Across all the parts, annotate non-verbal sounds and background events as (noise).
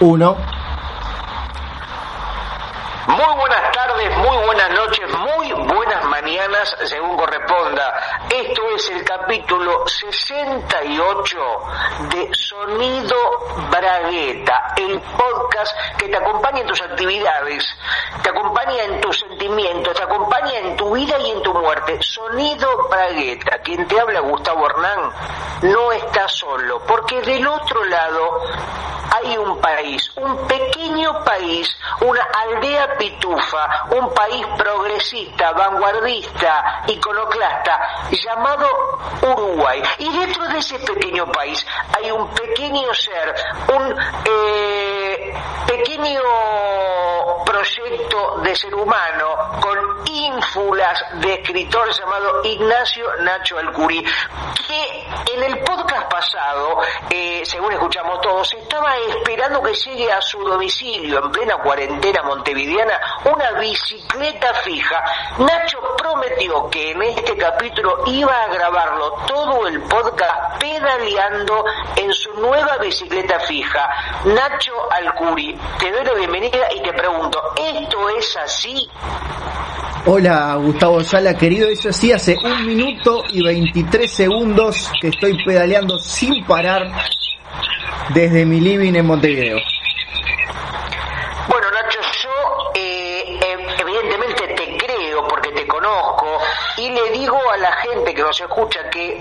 uno. Muy buenas muy buenas noches, muy buenas mañanas, según corresponda. Esto es el capítulo 68 de Sonido Bragueta, el podcast que te acompaña en tus actividades, te acompaña en tus sentimientos, te acompaña en tu vida y en tu muerte. Sonido Bragueta, quien te habla Gustavo Hernán, no está solo, porque del otro lado hay un país, un pequeño país, una aldea pitufa, un país progresista, vanguardista, iconoclasta, llamado Uruguay. Y dentro de ese pequeño país hay un pequeño ser, un eh, pequeño proyecto de ser humano con ínfulas de escritor llamado Ignacio Nacho Alcuri, que en el podcast pasado, eh, según escuchamos todos, estaba esperando que llegue a su domicilio en plena cuarentena montevideana una bicicleta fija. Nacho prometió que en este capítulo iba a grabarlo todo el podcast pedaleando en su nueva bicicleta fija. Nacho Alcuri, te doy la bienvenida y te pregunto, ¿esto es así? Hola Gustavo Sala, querido, eso sí, hace un minuto y 23 segundos que estoy pedaleando sin parar desde mi living en Montevideo. Bueno, Nacho, yo eh, eh, evidentemente te creo porque te conozco y le digo a la gente que nos escucha que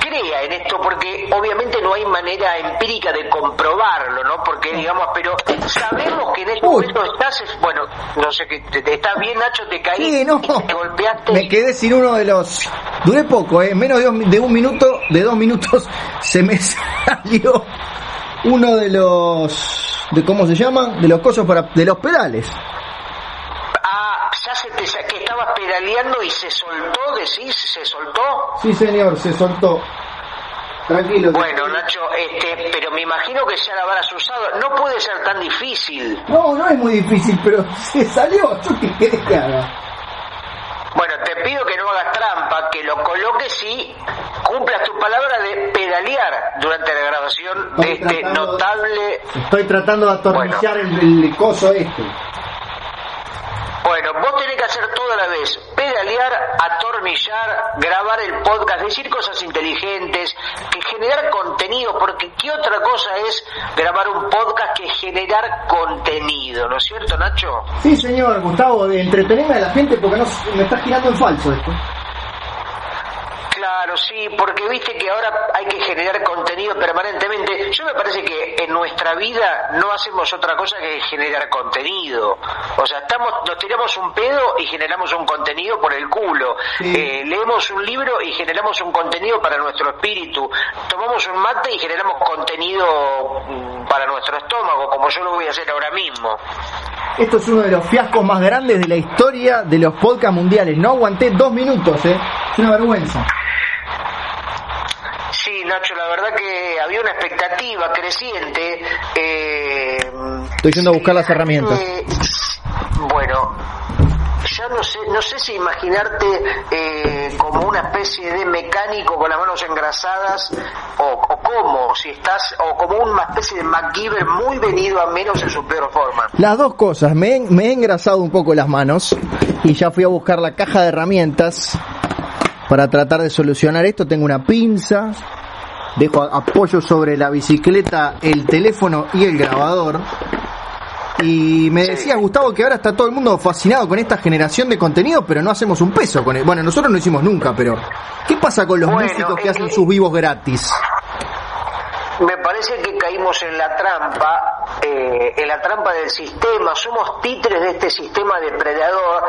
crea en esto porque obviamente no hay manera empírica de comprobarlo, ¿no? Porque digamos, pero sabemos que en este Uy. momento estás, bueno, no sé te- estás bien, Nacho, te caí, Sí, no. te golpeaste. Me quedé sin uno de los... Duré poco, ¿eh? Menos de, un- de un minuto, de dos minutos, (laughs) se me salió uno de los... De, ¿Cómo se llama? De los cosos para... De los pedales. Ah, ya se te que estabas pedaleando y se soltó, decís, se soltó. Sí, señor, se soltó. Tranquilo. Bueno, Nacho, este, pero me imagino que ya la habrás usado. No puede ser tan difícil. No, no es muy difícil, pero se salió. ¿Yo qué querés que haga? Bueno, te pido que no hagas trampa, que lo coloques y cumplas tu palabra de pedalear durante la grabación de este tratando- notable. Estoy tratando de atornillar el, el coso este. Bueno, vos tenés que hacer todo a la vez: atornillar, grabar el podcast, decir cosas inteligentes, que generar contenido, porque ¿qué otra cosa es grabar un podcast que generar contenido? ¿No es cierto, Nacho? Sí, señor Gustavo, entretenerme a la gente porque no me está girando en falso esto. Claro, sí, porque viste que ahora hay que generar contenido permanentemente. Yo me parece que en nuestra vida no hacemos otra cosa que generar contenido. O sea, estamos, nos tiramos un pedo y generamos un contenido por el culo. Sí. Eh, leemos un libro y generamos un contenido para nuestro espíritu. Tomamos un mate y generamos contenido mm, para nuestro estómago, como yo lo voy a hacer ahora mismo. Esto es uno de los fiascos más grandes de la historia de los podcasts mundiales. No aguanté dos minutos, ¿eh? Es una vergüenza. Sí, Nacho, la verdad que había una expectativa creciente. eh, Estoy yendo a buscar las herramientas. Eh, bueno, ya no sé, no sé si imaginarte eh, como una especie de mecánico con las manos engrasadas o, o cómo, si estás, o como una especie de MacGyver muy venido a menos en su peor forma. Las dos cosas, me me he engrasado un poco las manos y ya fui a buscar la caja de herramientas para tratar de solucionar esto. Tengo una pinza, dejo apoyo sobre la bicicleta, el teléfono y el grabador. Y me decía Gustavo que ahora está todo el mundo fascinado con esta generación de contenido, pero no hacemos un peso con él. Bueno, nosotros no hicimos nunca, pero ¿qué pasa con los Bueno, músicos que es hacen sus vivos gratis? Me parece que caímos en la trampa, eh, en la trampa del sistema, somos títeres de este sistema depredador.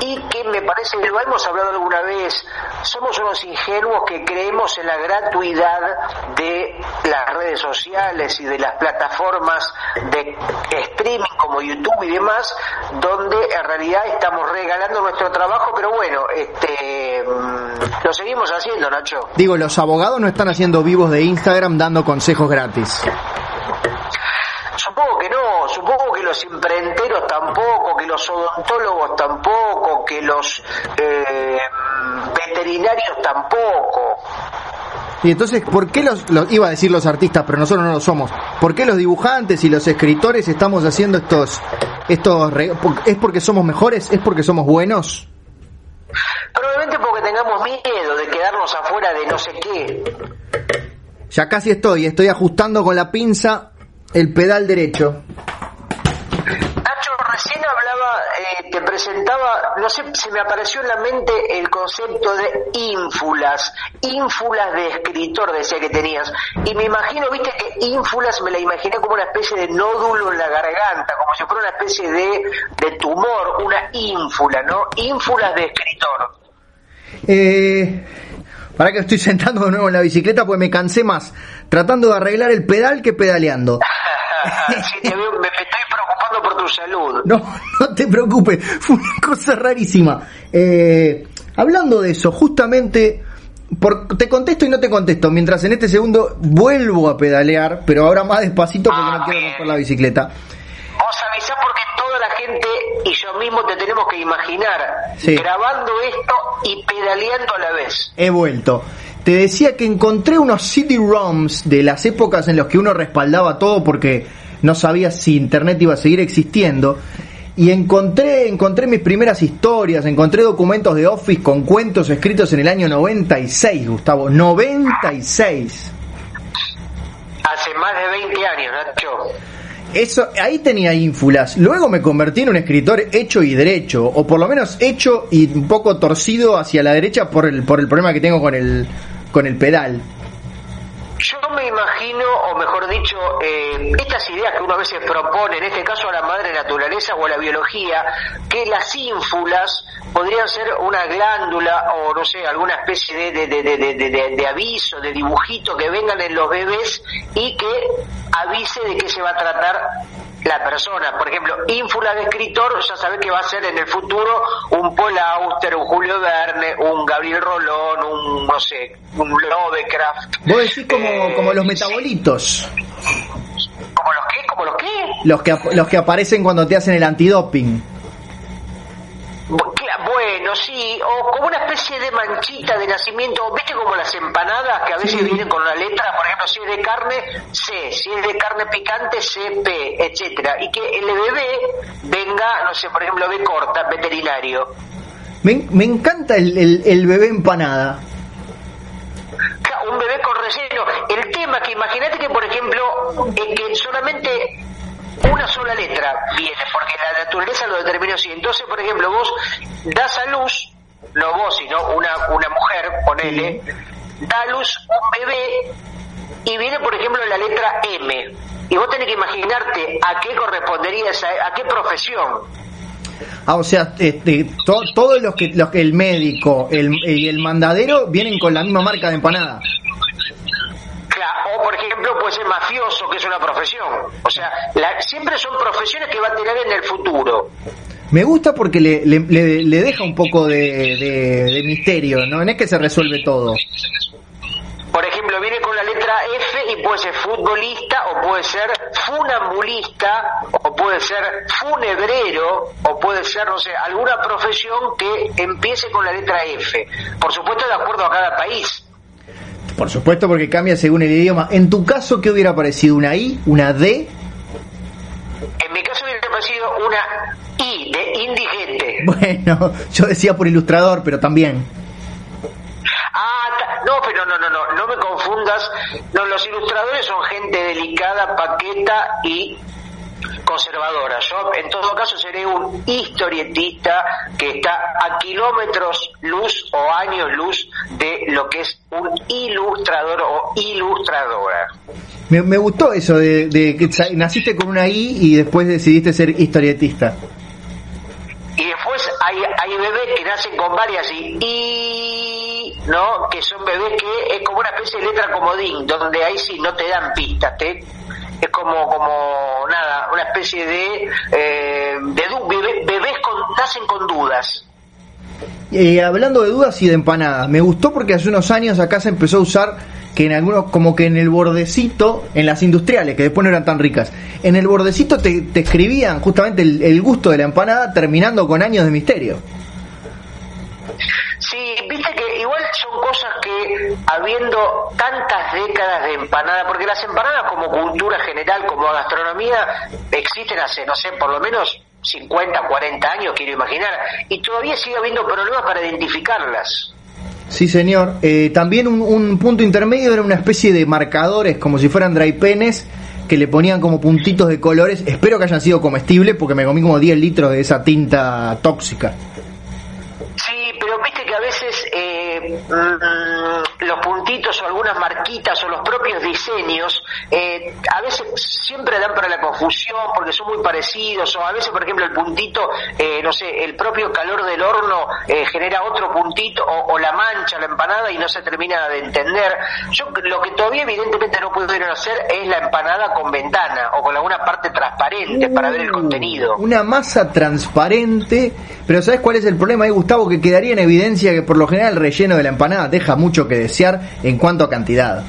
Y que me parece, lo hemos hablado alguna vez, somos unos ingenuos que creemos en la gratuidad de las redes sociales y de las plataformas de streaming como YouTube y demás, donde en realidad estamos regalando nuestro trabajo, pero bueno, este, mm, lo seguimos haciendo, Nacho. Digo, los abogados no están haciendo vivos de Instagram dando consejos gratis. Supongo que no, supongo que los imprenteros tampoco, que los odontólogos tampoco, que los eh, veterinarios tampoco. Y entonces, ¿por qué los, los, iba a decir los artistas, pero nosotros no lo somos? ¿Por qué los dibujantes y los escritores estamos haciendo estos, estos, es porque somos mejores, es porque somos buenos? Probablemente porque tengamos miedo de quedarnos afuera de no sé qué. Ya casi estoy, estoy ajustando con la pinza el pedal derecho. Nacho, recién hablaba, te presentaba, no sé, se me apareció en la mente el concepto de ínfulas, ínfulas de escritor, decía que tenías. Y me imagino, viste que ínfulas me la imaginé como una especie de nódulo en la garganta, como si fuera una especie de, de tumor, una ínfula, ¿no? Ínfulas de escritor. Eh, para que estoy sentando de nuevo en la bicicleta, pues me cansé más tratando de arreglar el pedal que pedaleando. (laughs) sí, te veo, me por tu salud. No, (laughs) no te preocupes, fue una cosa rarísima. Eh, hablando de eso, justamente, por, te contesto y no te contesto, mientras en este segundo vuelvo a pedalear, pero ahora más despacito porque Ah, no quiero romper la bicicleta. Vos avisá porque toda la gente y yo mismo te tenemos que imaginar Sí. grabando esto y pedaleando a la vez. He vuelto. Te decía que encontré unos CD-ROMs de las épocas en las que uno respaldaba todo porque no sabía si internet iba a seguir existiendo. Y encontré, encontré mis primeras historias, encontré documentos de Office con cuentos escritos en el año 96, Gustavo. 96. Hace más de 20 años, Nacho. Eso, ahí tenía ínfulas. Luego me convertí en un escritor hecho y derecho, o por lo menos hecho y un poco torcido hacia la derecha por el, por el problema que tengo con el, con el pedal. Yo me imagino, o mejor dicho, eh, estas ideas que uno a veces propone, en este caso a la madre naturaleza o a la biología, que las ínfulas podrían ser una glándula o no sé, alguna especie de, de, de, de, aviso, de dibujito que vengan en los bebés y que avise de qué se va a tratar la persona. Por ejemplo, ínfula de escritor, ya sabe que va a ser en el futuro un Paul Auster, un Julio Verne, un Gabriel Rolón, un, no sé, un Lovecraft. Vos decís como, Eh, como los metabolitos, ¿Como los qué? ¿Como los qué? los que, los que aparecen cuando te hacen el antidoping. Bueno, sí, o como una especie de manchita de nacimiento, ¿viste como las empanadas que a veces Sí. vienen con una letra, por ejemplo, si es de carne, C, si es de carne picante, CP, etcétera, y que el bebé venga, no sé, por ejemplo, B corta, veterinario. Me, me encanta el, el- el bebé empanada. Un bebé con relleno. El tema que imagínate que, por ejemplo, es que solamente una sola letra viene, porque la naturaleza lo determinó así. Entonces, por ejemplo, vos das a luz, no vos, sino una, una mujer, ponele, da a luz un bebé y viene, por ejemplo, la letra M. Y vos tenés que imaginarte a qué correspondería esa, a qué profesión. Ah, o sea, este, to- todos los que, los el médico el, y el mandadero vienen con la misma marca de empanada. O por ejemplo puede ser mafioso, que es una profesión. O sea, la- siempre son profesiones que va a tener en el futuro. Me gusta porque le, le, le- le deja un poco de, de- de misterio, ¿no? No es que se resuelve todo. Por ejemplo, viene con la letra F y puede ser futbolista, o puede ser funambulista, o puede ser funebrero, o puede ser, no sé, alguna profesión que empiece con la letra F. Por supuesto, de acuerdo a cada país. Por supuesto porque cambia según el idioma. En tu caso, ¿qué hubiera parecido? ¿Una I? ¿Una D? En mi caso hubiera parecido una I de indigente. (laughs) Bueno, yo decía por ilustrador, pero también. Ah, no, pero no, no, no, no me confundas. No, los ilustradores son gente delicada, paqueta y conservadora. Yo, en todo caso, seré un historietista que está a kilómetros luz o años luz de lo que es un ilustrador o ilustradora. Me, me gustó eso de, de que naciste con una I y después decidiste ser historietista. Y después hay, hay bebés que nacen con varias y, y ¿no? Que son bebés que es como una especie de letra comodín, donde ahí sí no te dan pistas, te, es como, como nada, una especie de, eh, bebés con, nacen con dudas. Eh, hablando de dudas y de empanadas, me gustó porque hace unos años acá se empezó a usar que en algunos, como que en el bordecito, en las industriales, que después no eran tan ricas, en el bordecito te, te escribían justamente el, el gusto de la empanada terminando con años de misterio. Sí, viste que igual son cosas que, habiendo tantas décadas de empanada, porque las empanadas como cultura general, como gastronomía, existen hace, no sé, por lo menos 50, 40 años, quiero imaginar, y todavía sigue habiendo problemas para identificarlas. Sí, señor. Eh, también un, un, punto intermedio era una especie de marcadores, como si fueran dry penes, que le ponían como puntitos de colores. Espero que hayan sido comestibles, porque me comí como 10 litros de esa tinta tóxica. Eh, mm, los puntitos o algunas marquitas o los propios diseños eh, a veces siempre dan para la confusión porque son muy parecidos o a veces por ejemplo el puntito eh, no sé el propio calor del horno eh, genera otro puntito o, o, la mancha la empanada y no se termina de entender. Yo lo que todavía evidentemente no pudieron hacer es la empanada con ventana o con alguna parte transparente uh, para ver el contenido. una masa transparente pero sabes cuál es el problema ahí Gustavo que quedaría en evidencia que por lo general el relleno de la empanada deja mucho que desear en cuanto a cantidad.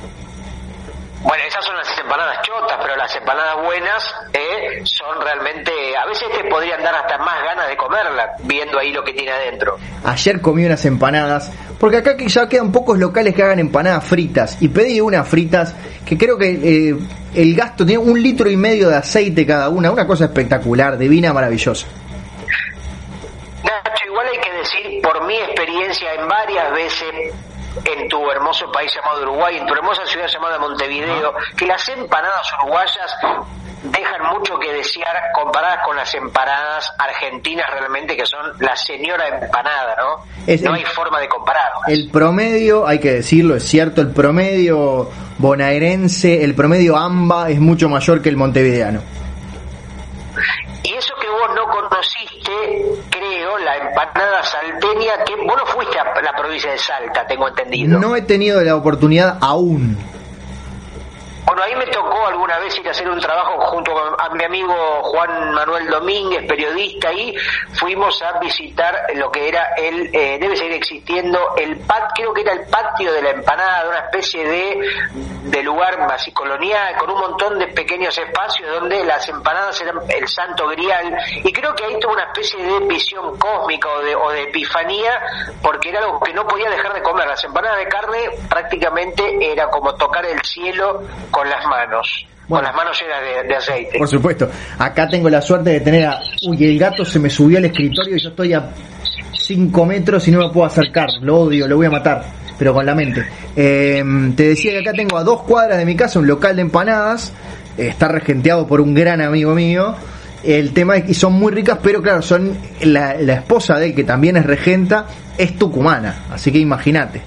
Bueno, esas son las empanadas chotas, pero las empanadas buenas eh, son realmente, a veces te podrían dar hasta más ganas de comerla, viendo ahí lo que tiene adentro. Ayer comí unas empanadas, porque acá ya quedan pocos locales que hagan empanadas fritas, y pedí unas fritas que creo que eh, el gasto tiene un litro y medio de aceite cada una, una cosa espectacular, divina, maravillosa. Nacho, igual hay que decir, por mi experiencia en varias veces en tu hermoso país llamado Uruguay, en tu hermosa ciudad llamada Montevideo, que las empanadas uruguayas dejan mucho que desear comparadas con las empanadas argentinas realmente que son la señora empanada, ¿no? Es no el, hay forma de compararlas. El promedio, hay que decirlo, es cierto, el promedio bonaerense, el promedio AMBA es mucho mayor que el montevideano. Y eso que vos no conociste, creo, la empanada salteña, que vos no fuiste a la provincia de Salta, tengo entendido. No he tenido la oportunidad aún. Bueno, ahí me tocó alguna vez ir a hacer un trabajo junto a mi amigo Juan Manuel Domínguez, periodista, ahí fuimos a visitar lo que era el, eh, debe seguir existiendo, el pat, creo que era el patio de la empanada, una especie de, de lugar así colonial, con un montón de pequeños espacios donde las empanadas eran el santo grial, y creo que ahí tuvo una especie de visión cósmica o de, o de epifanía, porque era algo que no podía dejar de comer. Las empanadas de carne prácticamente era como tocar el cielo con las manos. Bueno, con las manos llenas de, de, aceite. Por supuesto. Acá tengo la suerte de tener a... Uy, el gato se me subió al escritorio y yo estoy a 5 metros y no me puedo acercar. Lo odio, lo voy a matar. Pero con la mente. Eh, te decía que acá tengo a dos cuadras de mi casa un local de empanadas. Está regenteado por un gran amigo mío. El tema es que son muy ricas, pero claro, son la, la esposa de él, que también es regenta, es tucumana. Así que imagínate.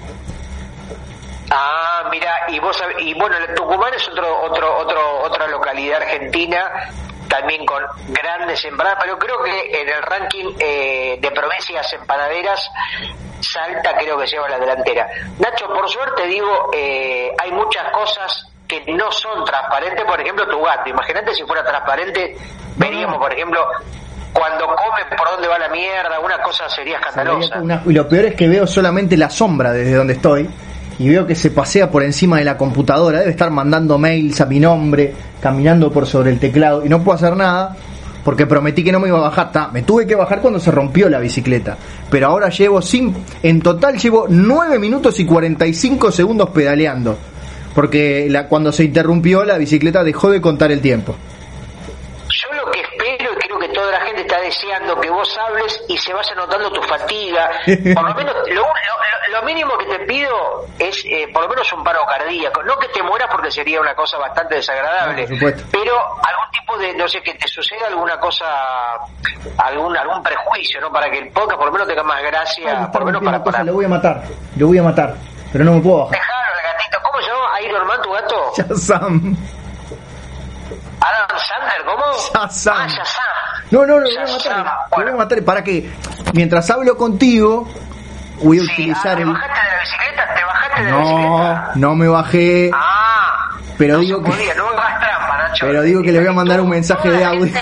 Y vos y bueno, Tucumán es otro otro otro otra localidad argentina también con grandes empanadas, pero creo que en el ranking eh, de provincias empanaderas Salta creo que lleva la delantera. Nacho, por suerte digo, eh, hay muchas cosas que no son transparentes, por ejemplo, tu gato. Imagínate si fuera transparente, veríamos, por ejemplo, cuando come por dónde va la mierda, una cosa sería escandalosa. Una, y lo peor es que veo solamente la sombra desde donde estoy y veo que se pasea por encima de la computadora, debe estar mandando mails a mi nombre, caminando por sobre el teclado y no puedo hacer nada porque prometí que no me iba a bajar. Ta, me tuve que bajar cuando se rompió la bicicleta, pero ahora llevo sin, en total llevo 9 minutos y 45 segundos pedaleando, porque la, cuando se interrumpió la bicicleta dejó de contar el tiempo. Yo lo que espero y creo que toda la gente está deseando que vos hables y se vaya notando tu fatiga. Por lo menos, lo, lo, lo mínimo que te pido es eh, por lo menos un paro cardíaco. No que te mueras porque sería una cosa bastante desagradable, no, pero algún tipo de, no sé, que te suceda alguna cosa, algún algún prejuicio, ¿no? Para que el podcast por lo menos tenga más gracia, Ay, por lo menos para, cosa, para... Lo voy a matar, lo voy a matar, pero no me puedo bajar. Dejalo al gatito. ¿Cómo se llama? ¿Ahí Norman, tu gato? Shazam. Adam Sandler, ¿cómo? Shazam. Ah, Shazam. No, no, lo voy a matar. Lo voy a matar para que mientras hablo contigo voy a sí, utilizar ah, ¿te bajaste de la bicicleta? ¿Te bajaste de la No, bicicleta? no me bajé. Ah, pero no digo que podía, no hagas trampa, Nacho. pero digo que le voy a mandar un mensaje de audio. (laughs)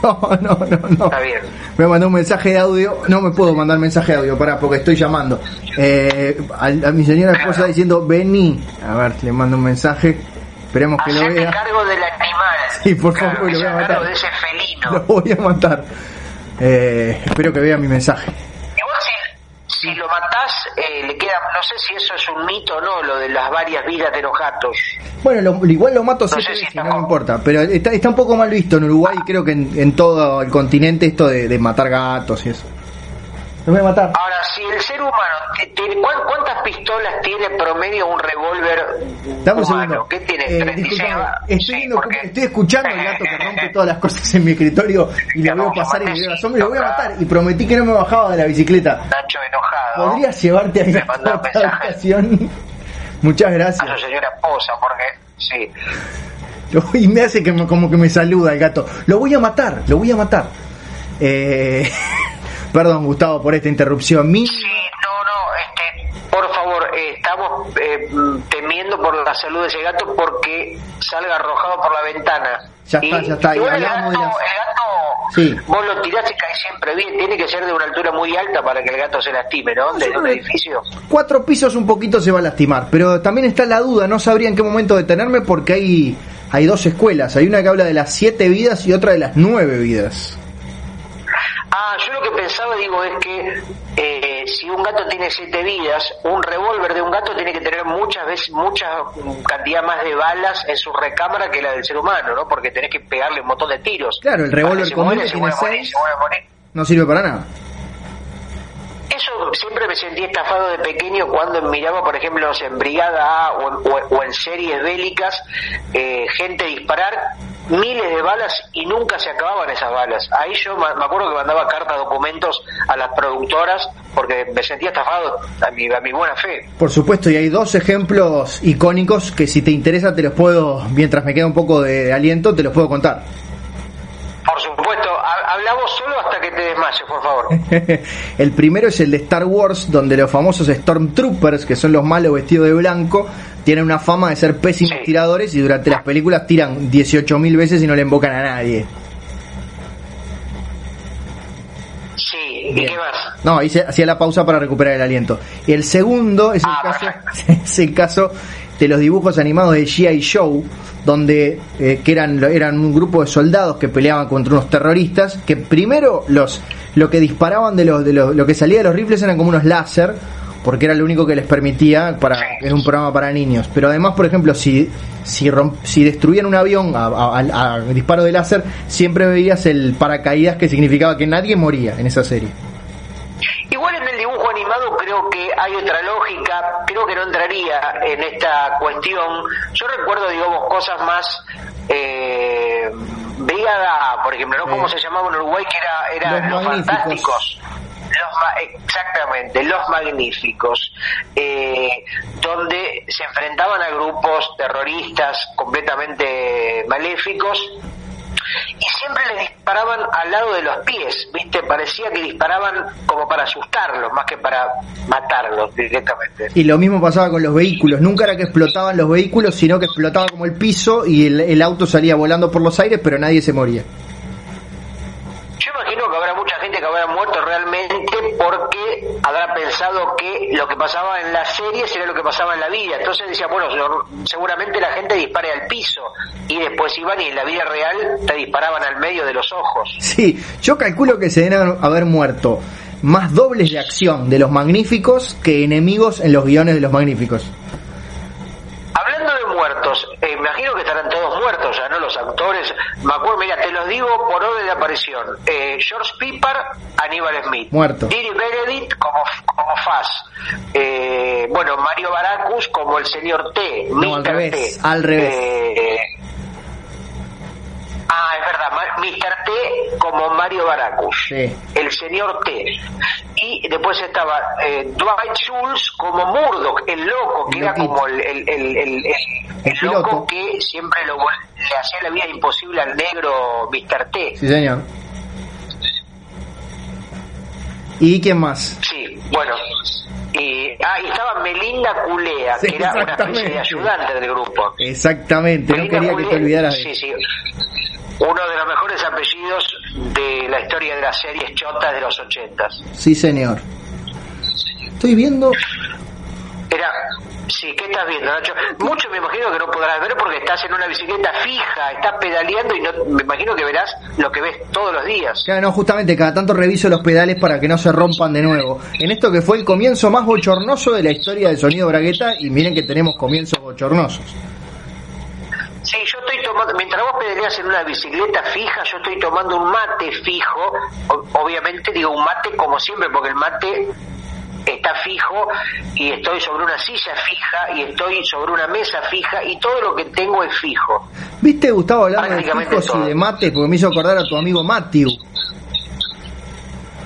No, no, no, no. Está bien. Voy a mandar un mensaje de audio. No me puedo mandar mensaje de audio, para porque estoy llamando. Eh, a, a, mi señora esposa diciendo, vení. A ver, le mando un mensaje. Esperemos que lo vea. cargo del animal. (laughs) Sí, por Claro, favor, lo voy a matar. de ese felino. Lo voy a matar. Eh, espero que vea mi mensaje. Igual si, si lo matás, eh, le queda, no sé si eso es un mito o no, lo de las varias vidas de los gatos. Bueno, lo- igual lo mato siete sé si veces, no me importa. Pero está, está un poco mal visto en Uruguay, creo que en, en todo el continente, esto de, de matar gatos y eso. Los voy a matar. Ahora, si el ser humano, te- tiene- ¿cuán- ¿cuántas pistolas tiene promedio un revólver Dame un humano? segundo. ¿Qué tiene? Eh, 36 disculpame, va- estoy, Sí, porque- estoy escuchando al gato que rompe todas las cosas en mi escritorio y lo veo pasar y me dio la sombra y lo voy a matar. Y prometí que no me bajaba de la bicicleta. Nacho enojado. ¿Podrías llevarte a Me mensaje. habitación? (laughs) Muchas A gracias. su señora esposa, porque sí. Lo- Y me hace que me- como que me saluda el gato. Lo voy a matar, lo voy a matar. Eh, (laughs) perdón, Gustavo, por esta interrupción. Mi, Sí, no, no, este, por favor, eh, estamos eh, mm, temiendo por la salud de ese gato porque salga arrojado por la ventana. Ya está, ya está, y el gato, de las- el gato, Sí. vos lo tirás y cae siempre bien. Tiene que ser de una altura muy alta para que el gato se lastime, ¿no? Desde creo un edificio. cuatro pisos un poquito se va a lastimar, pero también está la duda, no sabría en qué momento detenerme porque hay, hay dos escuelas. Hay una que habla de las siete vidas y otra de las nueve vidas. Ah, yo lo que pensaba, digo, es que eh, si un gato tiene siete vidas, un revólver de un gato tiene que tener muchas veces, mucha cantidad más de balas en su recámara que la del ser humano, ¿no? Porque tenés que pegarle un montón de tiros. Claro, el revólver común tiene seis. No sirve para nada. Eso siempre me sentí estafado de pequeño cuando miraba, por ejemplo, en Brigada A o en, o- o en series bélicas, eh, gente disparar miles de balas y nunca se acababan esas balas. Ahí yo me acuerdo que mandaba cartas, documentos a las productoras porque me sentía estafado a mi, a mi buena fe. Por supuesto, y hay dos ejemplos icónicos que si te interesa te los puedo, mientras me queda un poco de, aliento, te los puedo contar. Por supuesto, ha- hablamos solo hasta que te desmayes, por favor. (laughs) el primero es el de Star Wars, donde los famosos Stormtroopers, que son los malos vestidos de blanco, tienen una fama de ser pésimos Sí. tiradores y durante las películas tiran 18.000 veces y no le invocan a nadie. Sí, ¿y qué? No, hice, hacía la pausa para recuperar el aliento. Y el segundo es el, Ah, caso, (laughs) es el caso de los dibujos animados de G.I. Joe, donde eh, que eran, eran un grupo de soldados que peleaban contra unos terroristas, que primero los lo que disparaban de los, de los lo que salía de los rifles eran como unos láser, porque era lo único que les permitía para era un programa para niños. Pero además, por ejemplo, si si, romp- si destruían un avión a, a- a- a disparo de láser, siempre veías el paracaídas que significaba que nadie moría en esa serie. Igual en el dibujo animado creo que hay otra lógica, creo que no entraría en esta cuestión. Yo recuerdo, digamos, cosas más... Eh, Brigada por ejemplo, ¿no? ¿Cómo se llamaba en Uruguay? Que era, era Los Los, Magníficos. Fantásticos. Los ma- exactamente, los magníficos, eh, donde se enfrentaban a grupos terroristas completamente maléficos y siempre les disparaban al lado de los pies, ¿viste? Parecía que disparaban como para asustarlos, más que para matarlos directamente. Y lo mismo pasaba con los vehículos. Nunca era que explotaban los vehículos, sino que explotaba como el piso y el, el auto salía volando por los aires, pero nadie se moría. Yo imagino que habrá mucha que habrá muerto realmente porque habrá pensado que lo que pasaba en las series era lo que pasaba en la vida. Entonces decía, bueno, se- seguramente la gente dispare al piso y después iban y en la vida real te disparaban al medio de los ojos. Sí, yo calculo que se deben haber muerto más dobles de acción de los magníficos que enemigos en los guiones de los magníficos. Hablando de muertos, eh, imagino que estarán todos muertos ya, ¿no? Los actores. Me acuerdo, mira, te los digo por orden de aparición. Eh, George Piper, Aníbal Smith. Muerto. Didi Benedict como, como Faz. Eh, bueno, Mario Baracus como el señor T. No, al revés, T. al revés. Eh, ah, es verdad, Mr. T como Mario Baracus. Sí. El señor T. Y después estaba eh, Dwight Schultz como Murdoch, el loco, que El era loquito. como el, el, el, loco que siempre lo, le hacía la vida imposible al negro Mr. T. Sí, señor. ¿Y quién más? Sí, bueno. Y, ah, y estaba Melinda Culea, Sí, que era una especie de ayudante del grupo. Exactamente, no quería que te olvidaras de Sí, sí. Uno de los mejores apellidos de la historia de las series chotas de los ochentas. Sí, señor. Estoy viendo. Era Sí, ¿qué estás viendo, Nacho? Mucho me imagino que no podrás ver porque estás en una bicicleta fija, estás pedaleando y no, me imagino que verás lo que ves todos los días. Claro, no, justamente cada tanto reviso los pedales para que no se rompan de nuevo. En esto que fue el comienzo más bochornoso de la historia de Sonido Bragueta, y miren que tenemos comienzos bochornosos. Tomando, mientras vos pedaleas en una bicicleta fija, yo estoy tomando un mate fijo, obviamente digo un mate como siempre, porque el mate está fijo y estoy sobre una silla fija y estoy sobre una mesa fija y todo lo que tengo es fijo. ¿Viste, Gustavo, hablando de fijos y de mate? Porque me hizo acordar a tu amigo Matthew.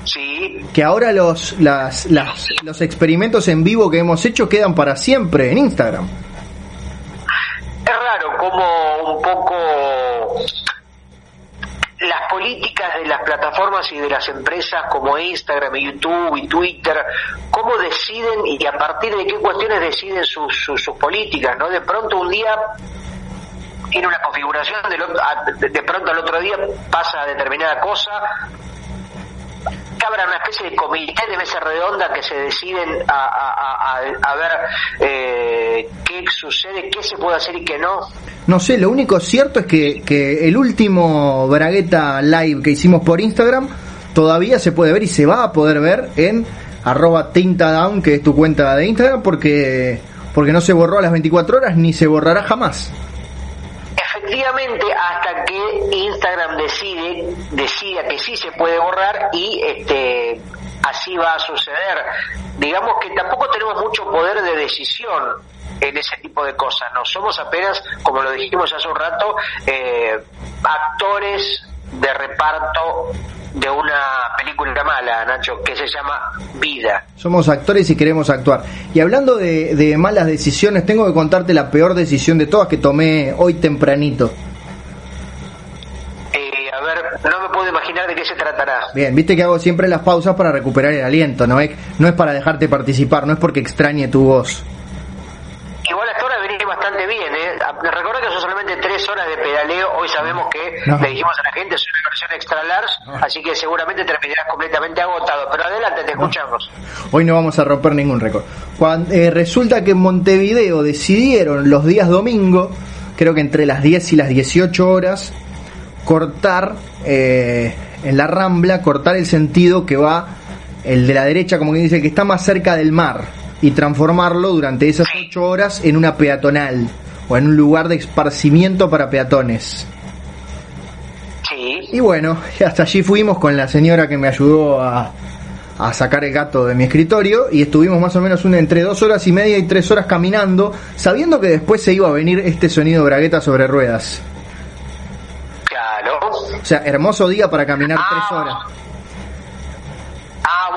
Sí. Que ahora los, las, las, los experimentos en vivo que hemos hecho quedan para siempre en Instagram. Es raro como un poco las políticas de las plataformas y de las empresas como Instagram, y YouTube y Twitter, cómo deciden y a partir de qué cuestiones deciden sus, políticas, ¿no? De pronto un día tiene una configuración, de, de pronto al otro día pasa determinada cosa, habrá una especie de comité de mesa redonda que se deciden a, a, ver eh, qué sucede, qué se puede hacer y qué no. No sé, lo único cierto es que, que el último Bragueta Live que hicimos por Instagram todavía se puede ver y se va a poder ver en arroba tintadown, que es tu cuenta de Instagram, porque, porque no se borró a las 24 horas ni se borrará jamás efectivamente hasta que Instagram decide decida que sí se puede borrar y este así va a suceder. Digamos que tampoco tenemos mucho poder de decisión en ese tipo de cosas no somos apenas como lo dijimos hace un rato eh, actores de reparto de una película mala, Nacho, que se llama Vida. Somos actores y queremos actuar. Y hablando de, malas decisiones, tengo que contarte la peor decisión de todas que tomé hoy tempranito. Eh, a ver, no me puedo imaginar de qué se tratará. Bien, viste que hago siempre las pausas para recuperar el aliento, ¿no es, no es para dejarte participar, no es porque extrañe tu voz. Igual hasta ahora venís bastante bien, ¿eh? Recuerda que son solamente tres horas de pedaleo. Hoy sabemos que le dijimos a la gente es una versión extra large, así que seguramente terminarás completamente agotado. Pero adelante, te escuchamos. Hoy no vamos a romper ningún récord. Cuando, eh, resulta que en Montevideo decidieron los días domingo, creo que entre las 10 y las 18 horas, cortar eh, en la rambla, cortar el sentido que va el de la derecha, como que dice, que está más cerca del mar y transformarlo durante esas ocho horas en una peatonal o en un lugar de esparcimiento para peatones. Sí. Y bueno, (laughs) hasta allí fuimos con la señora que me ayudó a, a sacar el gato de mi escritorio y estuvimos más o menos una, entre dos horas y media y tres horas caminando, sabiendo que después se iba a venir este sonido bragueta sobre ruedas. Claro. O sea, hermoso día para caminar tres ah. horas.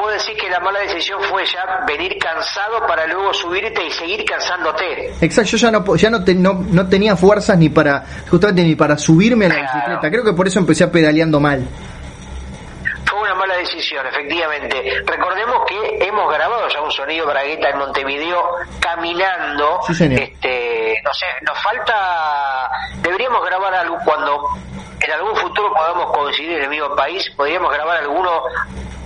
Vos decís que la mala decisión fue ya venir cansado para luego subirte y seguir cansándote. Exacto, yo ya no ya no, no, tenía fuerzas ni para justamente ni para subirme a la bicicleta. Creo que por eso empecé a pedaleando mal. Fue una mala decisión, efectivamente. Recordemos que hemos grabado ya un sonido bragueta en Montevideo caminando. Sí, señor. Este, no sé, nos falta deberíamos grabar algo cuando en algún futuro podamos coincidir en el mismo país, podríamos grabar alguno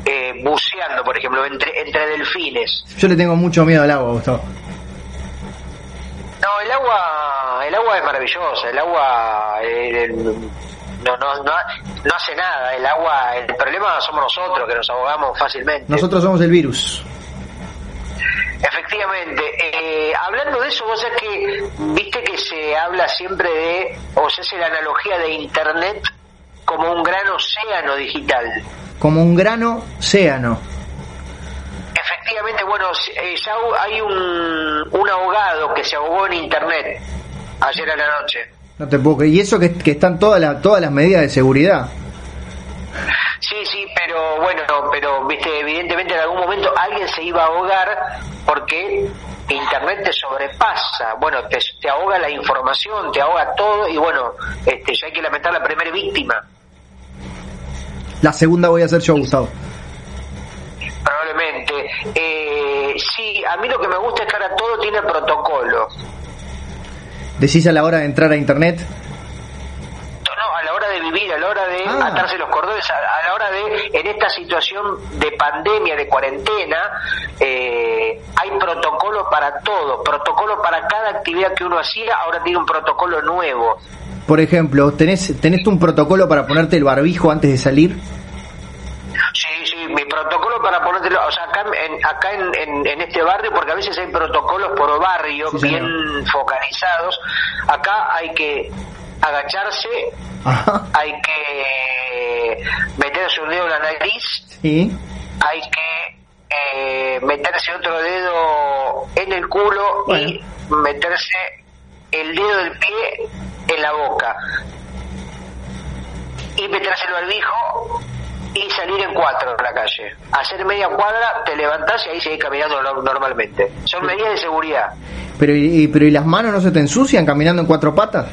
eh, buceando, por ejemplo, entre, entre delfines. Yo le tengo mucho miedo al agua, Gustavo. No, el agua, el agua es maravillosa, el agua no, no, no, no hace nada, el agua, el problema somos nosotros que nos ahogamos fácilmente. Nosotros somos el virus. Efectivamente, eh, hablando de eso, vos sabés que viste que se habla siempre de, o se hace la analogía de Internet como un gran océano digital como un grano océano. Efectivamente, bueno, eh, ya hay un, un ahogado que se ahogó en internet ayer a la noche. No te puedo Y eso que, están todas las, todas las medidas de seguridad. Sí, sí, pero bueno, pero viste, evidentemente en algún momento alguien se iba a ahogar porque Internet te sobrepasa, bueno, te, te ahoga la información, te ahoga todo y bueno, este, ya hay que lamentar la primera víctima. La segunda voy a hacer yo, Gustavo. Probablemente. Eh, sí, a mí lo que me gusta es que ahora todo tiene protocolo. ¿Decís a la hora de entrar a internet? No, a la hora de vivir a la hora de Ah. atarse los cordones, a, a la hora de, en esta situación de pandemia, de cuarentena, eh, hay protocolo para todo, protocolo para cada actividad que uno hacía, ahora tiene un protocolo nuevo. Por ejemplo, ¿tenés, ¿tenés un protocolo para ponerte el barbijo antes de salir? Sí, sí, mi protocolo para ponértelo, o sea, acá, en, acá en, en- en este barrio, porque a veces hay protocolos por barrio Sí, señor. bien focalizados, acá hay que agacharse, Ajá. hay que meterse un dedo en la nariz, Sí. hay que eh, meterse otro dedo en el culo y meterse el dedo del pie en la boca y meterse el barbijo y salir en cuatro a la calle. Hacer media cuadra, te levantás y ahí seguís caminando no- normalmente. Son medidas de seguridad. Pero y, pero ¿y las manos no se te ensucian caminando en cuatro patas?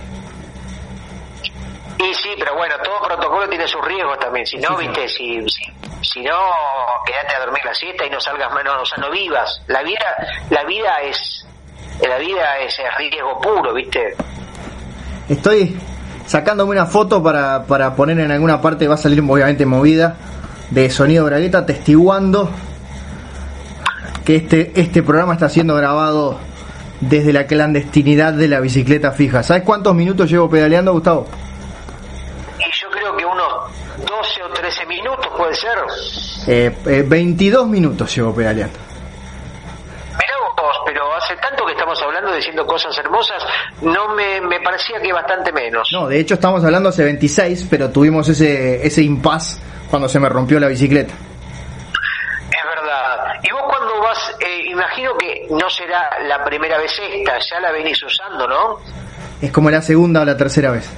Y sí, pero bueno, todo protocolo tiene sus riesgos también. Si no, Sí, viste, si, si, si no, quédate a dormir la siesta y no salgas menos, o sea, no vivas. La vida, la vida es, la vida es riesgo puro, viste. Estoy sacándome una foto para, para poner en alguna parte, va a salir obviamente movida, de Sonido Bragueta, testiguando que este, este programa está siendo grabado desde la clandestinidad de la bicicleta fija. ¿Sabes cuántos minutos llevo pedaleando, Gustavo? Y yo creo que unos 12 o 13 minutos puede ser. Eh, eh, 22 minutos llevo pedaleando. Mirá vos, pero hace tanto que estamos hablando, diciendo cosas hermosas, no me, me parecía que bastante menos. No, de hecho estamos hablando hace 26, pero tuvimos ese, ese impas cuando se me rompió la bicicleta. Es verdad. Y vos cuando vas, eh, imagino que no será la primera vez esta, ya la venís usando, ¿no? Es como la segunda o la tercera vez.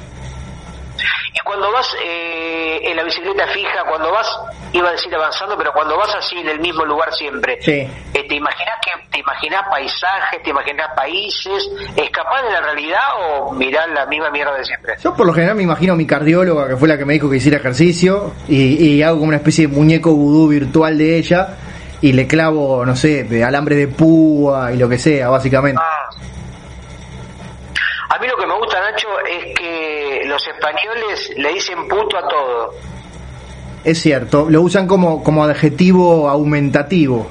Cuando vas eh, en la bicicleta fija, cuando vas, iba a decir avanzando, pero cuando vas así en el mismo lugar siempre, Sí. eh, ¿te imaginas que te imaginas paisajes, te imaginas países, escapás de la realidad o mirás la misma mierda de siempre? Yo por lo general me imagino a mi cardióloga, que fue la que me dijo que hiciera ejercicio, y, y hago como una especie de muñeco vudú virtual de ella, y le clavo, no sé, de alambre de púa y lo que sea, básicamente. Ah. A mí lo que me gusta, Nacho, es que los españoles le dicen puto a todo. Es cierto, lo usan como, como adjetivo aumentativo.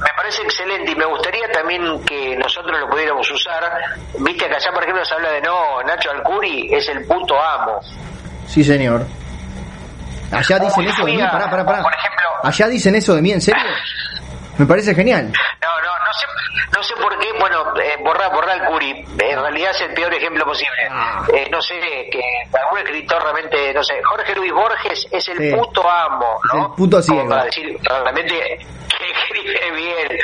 Me parece excelente y me gustaría también que nosotros lo pudiéramos usar. Viste que allá, por ejemplo, se habla de no, Nacho Alcuri es el puto amo. Sí, señor. Allá dicen Uy, eso de mí, pará, pará, pará. por ejemplo- Allá dicen eso de mí, ¿en serio? (laughs) Me parece genial. No, no, no sé, no sé por qué, bueno, eh, borrar, borrar al Curi, en realidad es el peor ejemplo posible. Ah. Eh, no sé, que algún escritor realmente, no sé, Jorge Luis Borges es el Sí. puto amo, Es ¿no? el puto ciego. Como para decir realmente que (laughs) escribe bien.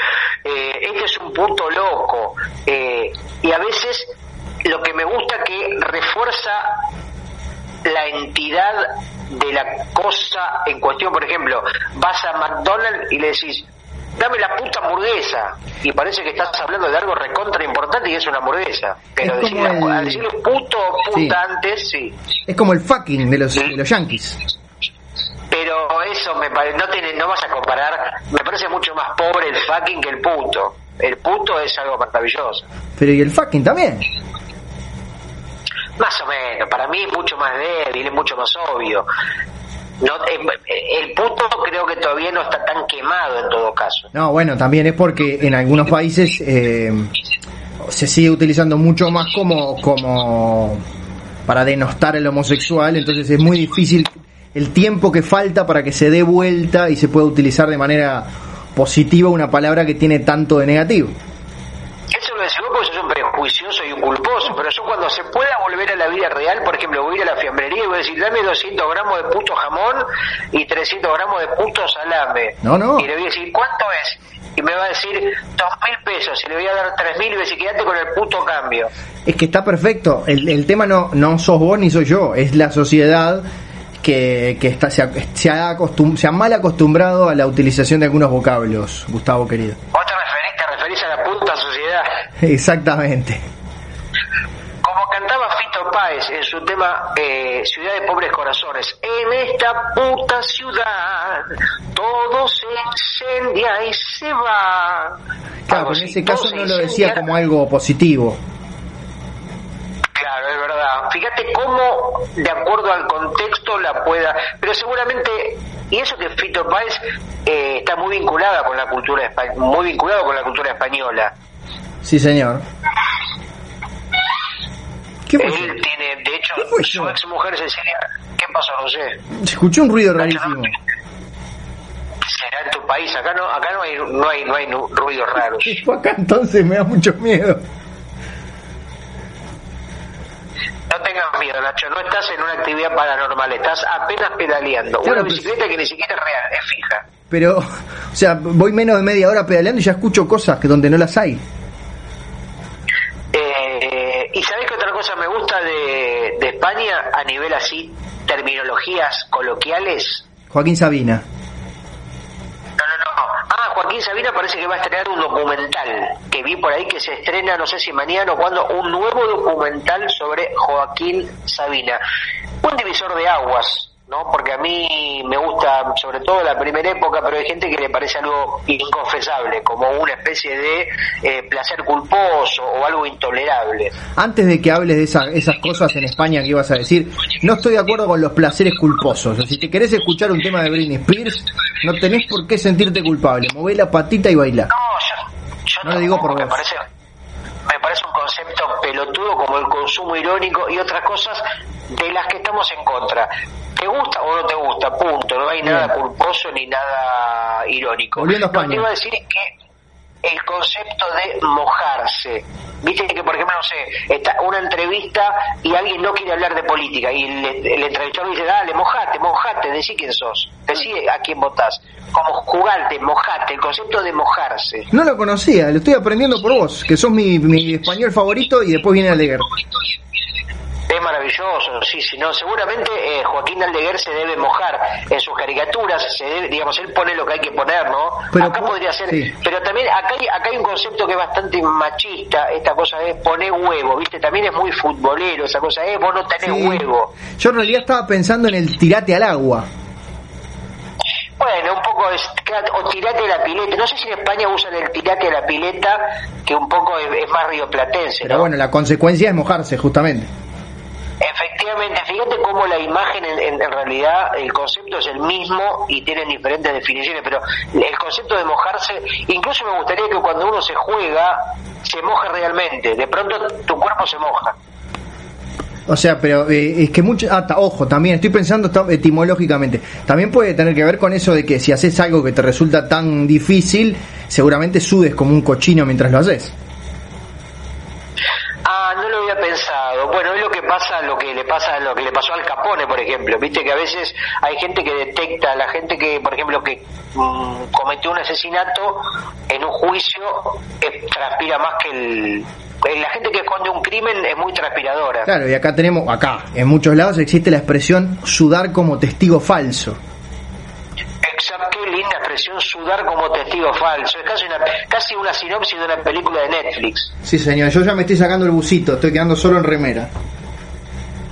Eh, este es un puto loco. Eh, y a veces lo que me gusta que refuerza la entidad de la cosa en cuestión. Por ejemplo, vas a McDonald's y le decís, dame la puta hamburguesa. Y parece que estás hablando de algo recontra importante y es una hamburguesa. Pero decirle, el- al decirle puto o puta Sí. antes, sí. Es como el fucking de los, de los yankees. Pero eso me parece, no, tiene, no vas a comparar, me parece mucho más pobre el fucking que el puto. El puto es algo maravilloso. Pero y el fucking también. Más o menos, para mí es mucho más débil, es mucho más obvio. No, eh, el puto creo que todavía no está tan quemado en todo caso. No, bueno, también es porque en algunos países eh, se sigue utilizando mucho más como, como para denostar el homosexual, entonces es muy difícil el tiempo que falta para que se dé vuelta y se pueda utilizar de manera positiva una palabra que tiene tanto de negativo. Eso lo decís vos porque sos un prejuicioso y un culposo, pero yo cuando se volver a la vida real, por ejemplo, voy a ir a la fiambrería y voy a decir, dame 200 gramos de puto jamón y 300 gramos de puto salame. No, no. Y le voy a decir, ¿cuánto es? Y me va a decir, dos mil pesos, y le voy a dar tres mil y voy a decir, quédate con el puto cambio. Es que está perfecto. El, el tema no, no sos vos ni soy yo, es la sociedad que, que está, se, ha, se, ha acostum- se ha mal acostumbrado a la utilización de algunos vocablos, Gustavo querido. Vos te referís, te referís a la puta sociedad. (laughs) Exactamente. Páez en su tema eh, Ciudad de Pobres Corazones, en esta puta ciudad todo se incendia y se va. Claro, Algo pero en ese caso no lo decía como algo positivo. Claro, es verdad. Fíjate cómo, de acuerdo al contexto, la pueda. Pero seguramente, y eso que Fito Páez eh, está muy vinculada con la cultura muy vinculado con la cultura española. Sí, señor. ¿Qué Él tiene, de hecho, su ex mujer Cecilia. ¿Qué pasó, José? Se escuchó un ruido rarísimo. Será en tu país, acá no, acá no hay, no hay, no hay ruidos raros. (laughs) acá entonces me da mucho miedo. No tengas miedo, Nacho, no estás en una actividad paranormal, estás apenas pedaleando. una bicicleta que ni siquiera es real, es fija. Pero, (laughs) o sea, voy menos de media hora pedaleando y ya escucho cosas que donde no las hay. Eh, y sabes qué otra cosa me gusta de, de España a nivel así, terminologías coloquiales. Joaquín Sabina. Ah, Joaquín Sabina parece que va a estrenar un documental que vi por ahí que se estrena, no sé si mañana o cuando, un nuevo documental sobre Joaquín Sabina. Un divisor de aguas, ¿no? Porque a mí me gusta sobre todo la primera época, pero hay gente que le parece algo inconfesable, como una especie de eh, placer culposo o algo intolerable. Antes de que hables de esas cosas en España que ibas a decir, no estoy de acuerdo con los placeres culposos. si te querés escuchar un tema de Britney Spears, no tenés por qué sentirte culpable. Mové la patita y baila. No, yo, no lo digo por vos. Parece, me parece un concepto pelotudo como el consumo irónico y otras cosas de las que estamos en contra. ¿Te gusta o no te gusta? Punto. No hay nada culposo ni nada irónico. Lo que iba a decir es que el concepto de mojarse. Viste que, por ejemplo, no sé, está una entrevista y alguien no quiere hablar de política y el, entrevistador dice, dale, mojate, mojate, decí quién sos, decí a quién votás. Como jugarte, mojate, el concepto de mojarse. No lo conocía, lo estoy aprendiendo por vos, que sos mi, mi español favorito y después viene Aldeguer. Es maravilloso, sí, sí, no, seguramente eh, Joaquín Aldeguer se debe mojar en sus caricaturas, se debe, digamos, él pone lo que hay que poner, ¿no? Pero, acá podría ser, pero también acá hay, acá hay un concepto que es bastante machista, esta cosa de poner huevo, ¿viste? También es muy futbolero esa cosa, eh, vos no tenés huevo. Yo en realidad estaba pensando en el tirate al agua. Bueno, un poco es, o tirate a la pileta. No sé si en España usan el tirate a la pileta, que un poco es, más rioplatense. Pero bueno, la consecuencia es mojarse, justamente. Efectivamente, fíjate cómo la imagen en, realidad, el concepto es el mismo y tienen diferentes definiciones, pero el concepto de mojarse, incluso me gustaría que cuando uno se juega, se moje realmente, de pronto tu cuerpo se moja. O sea, pero eh, es que mucho. Ah, ojo, también estoy pensando etimológicamente. También puede tener que ver con eso de que si haces algo que te resulta tan difícil, seguramente sudes como un cochino mientras lo haces. Ah, no lo había Bueno, es lo que pasa, lo que le pasa, lo que le pasó al Capone, por ejemplo. Viste que a veces hay gente que detecta, la gente que, por ejemplo, que mm, cometió un asesinato en un juicio, eh, transpira más que el, la gente que esconde un crimen es muy transpiradora. Claro, y acá tenemos, acá, en muchos lados existe la expresión sudar como testigo falso. Qué linda expresión, sudar como testigo falso. Es casi una, casi una sinopsis de una película de Netflix. Sí, señor, yo ya me estoy sacando el busito, estoy quedando solo en remera.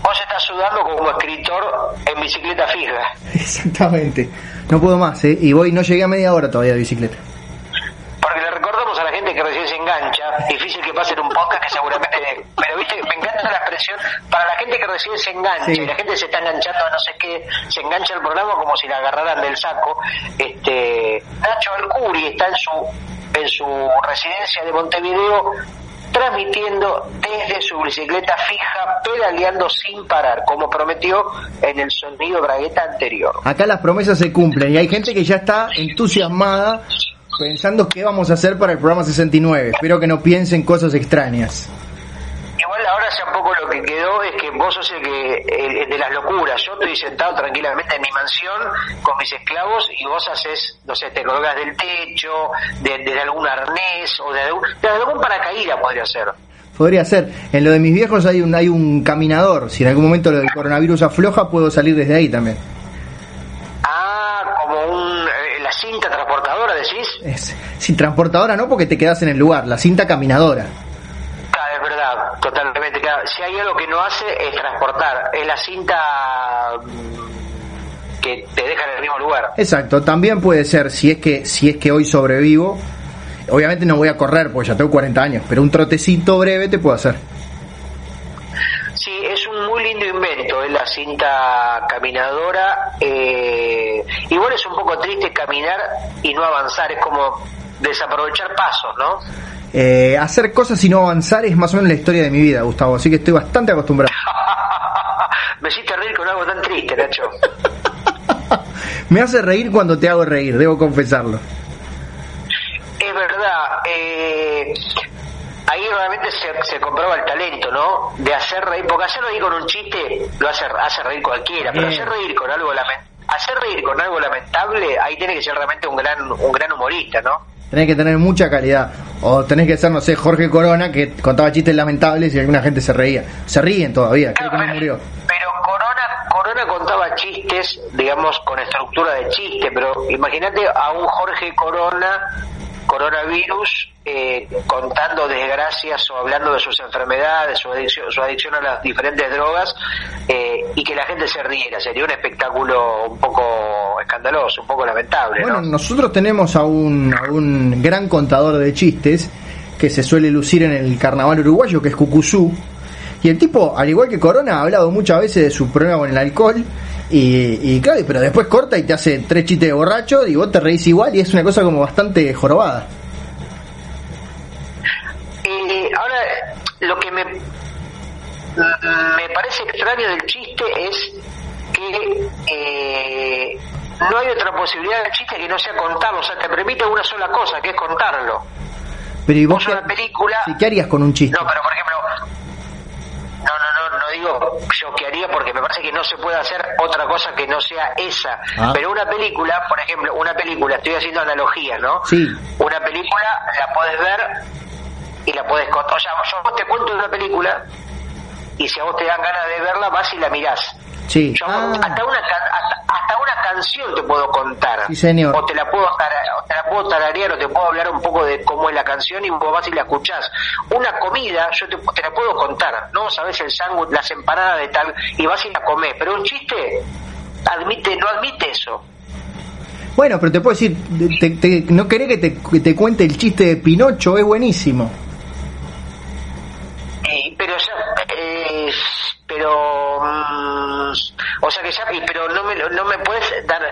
Vos estás sudando como escritor en bicicleta fija. (laughs) Exactamente. No puedo más, ¿eh? Y voy, no llegué a media hora todavía de bicicleta. Porque le recordamos a la gente que recién se engancha, difícil que pase en un podcast que seguramente... Pero viste, me encanta la expresión, para la gente que recién se engancha, y la gente se está enganchando a no sé qué, se engancha el programa como si la agarraran del saco. Este Nacho Alcuri está en su, en su residencia de Montevideo transmitiendo desde su bicicleta fija, pedaleando sin parar, como prometió en el sonido bragueta anterior. Acá las promesas se cumplen y hay gente que ya está entusiasmada pensando qué vamos a hacer para el programa 69. Espero que no piensen cosas extrañas. Igual ahora ya un poco lo que quedó es que vos sos el que el, de las locuras. Yo estoy sentado tranquilamente en mi mansión con mis esclavos y vos haces, no sé, te colgas del techo, de, algún arnés o de algún, de algún paracaídas podría ser. Podría ser. En lo de mis viejos hay un, hay un caminador. Si en algún momento lo del coronavirus afloja, puedo salir desde ahí también. Ah, como un, eh, la cinta transportadora, decís. Es, sin transportadora no, porque te quedas en el lugar. La cinta caminadora. Claro, es verdad, totalmente. Claro. Si hay algo que no hace es transportar. Es la cinta mm, que te deja en el mismo lugar. Exacto. También puede ser si es que si es que hoy sobrevivo. Obviamente no voy a correr porque ya tengo 40 años, pero un trotecito breve te puedo hacer. Sí, es un es la cinta caminadora. Eh, igual es un poco triste caminar y no avanzar, es como desaprovechar pasos, ¿no? Eh, hacer cosas y no avanzar es más o menos la historia de mi vida, Gustavo, así que estoy bastante acostumbrado. (laughs) Me hiciste reír con algo tan triste, Nacho. (laughs) Me hace reír cuando te hago reír, debo confesarlo. Es verdad, eh, ahí realmente se, se comprueba el talento, ¿no? De hacer reír, porque hacer reír con un chiste lo hace, hace reír cualquiera, pero Bien. hacer reír con algo lamentable, hacer reír con algo lamentable, ahí tiene que ser realmente un gran, un gran humorista, ¿no? Tenés que tener mucha calidad. O tenés que ser, no sé, Jorge Corona, que contaba chistes lamentables y alguna gente se reía. Se ríen todavía, creo que no murió. Pero Corona, Corona contaba chistes, digamos, con estructura de chiste, pero imagínate a un Jorge Corona, coronavirus, eh, contando desgracias o hablando de sus enfermedades, su adicción, su adicción a las diferentes drogas, eh, y que la gente se riera. Sería un espectáculo un poco escandaloso, un poco lamentable, Bueno, ¿no? nosotros tenemos a un, a un gran contador de chistes que se suele lucir en el carnaval uruguayo, que es Cucuzú. Y el tipo, al igual que Corona, ha hablado muchas veces de su problema con el alcohol. Y, y claro, pero después corta y te hace tres chistes de borracho y vos te reís igual y es una cosa como bastante jorobada. Eh, ahora, lo que me, me parece extraño del chiste es que eh, no hay otra posibilidad del chiste que no sea contarlo, o sea, te permite una sola cosa, que es contarlo. Pero ¿y vos Vos qué, una película... qué harías con un chiste? No, pero por ejemplo... No, no, no, no digo yo qué haría porque me parece que no se puede hacer otra cosa que no sea esa. Ah. Pero una película, por ejemplo, una película, estoy haciendo analogía, ¿no? Sí. Una película la puedes ver y la puedes contar. O sea, yo te cuento una película y si a vos te dan ganas de verla, vas y la mirás. Sí. Yo Ah, hasta, una, ca- hasta, hasta una canción te puedo contar. Sí, señor. O te la puedo te la puedo tararear o te puedo hablar un poco de cómo es la canción y vos vas y la escuchás. Una comida, yo te, te la puedo contar, ¿no? Sabes el sándwich, las empanadas de tal, y vas y la comés. Pero un chiste admite, no admite eso. Bueno, pero te puedo decir, te- te- no querés que te, que te cuente el chiste de Pinocho, es buenísimo. Eh, pero ya, eh, pero, mm, sea que ya, y- pero no me, no me puedes dar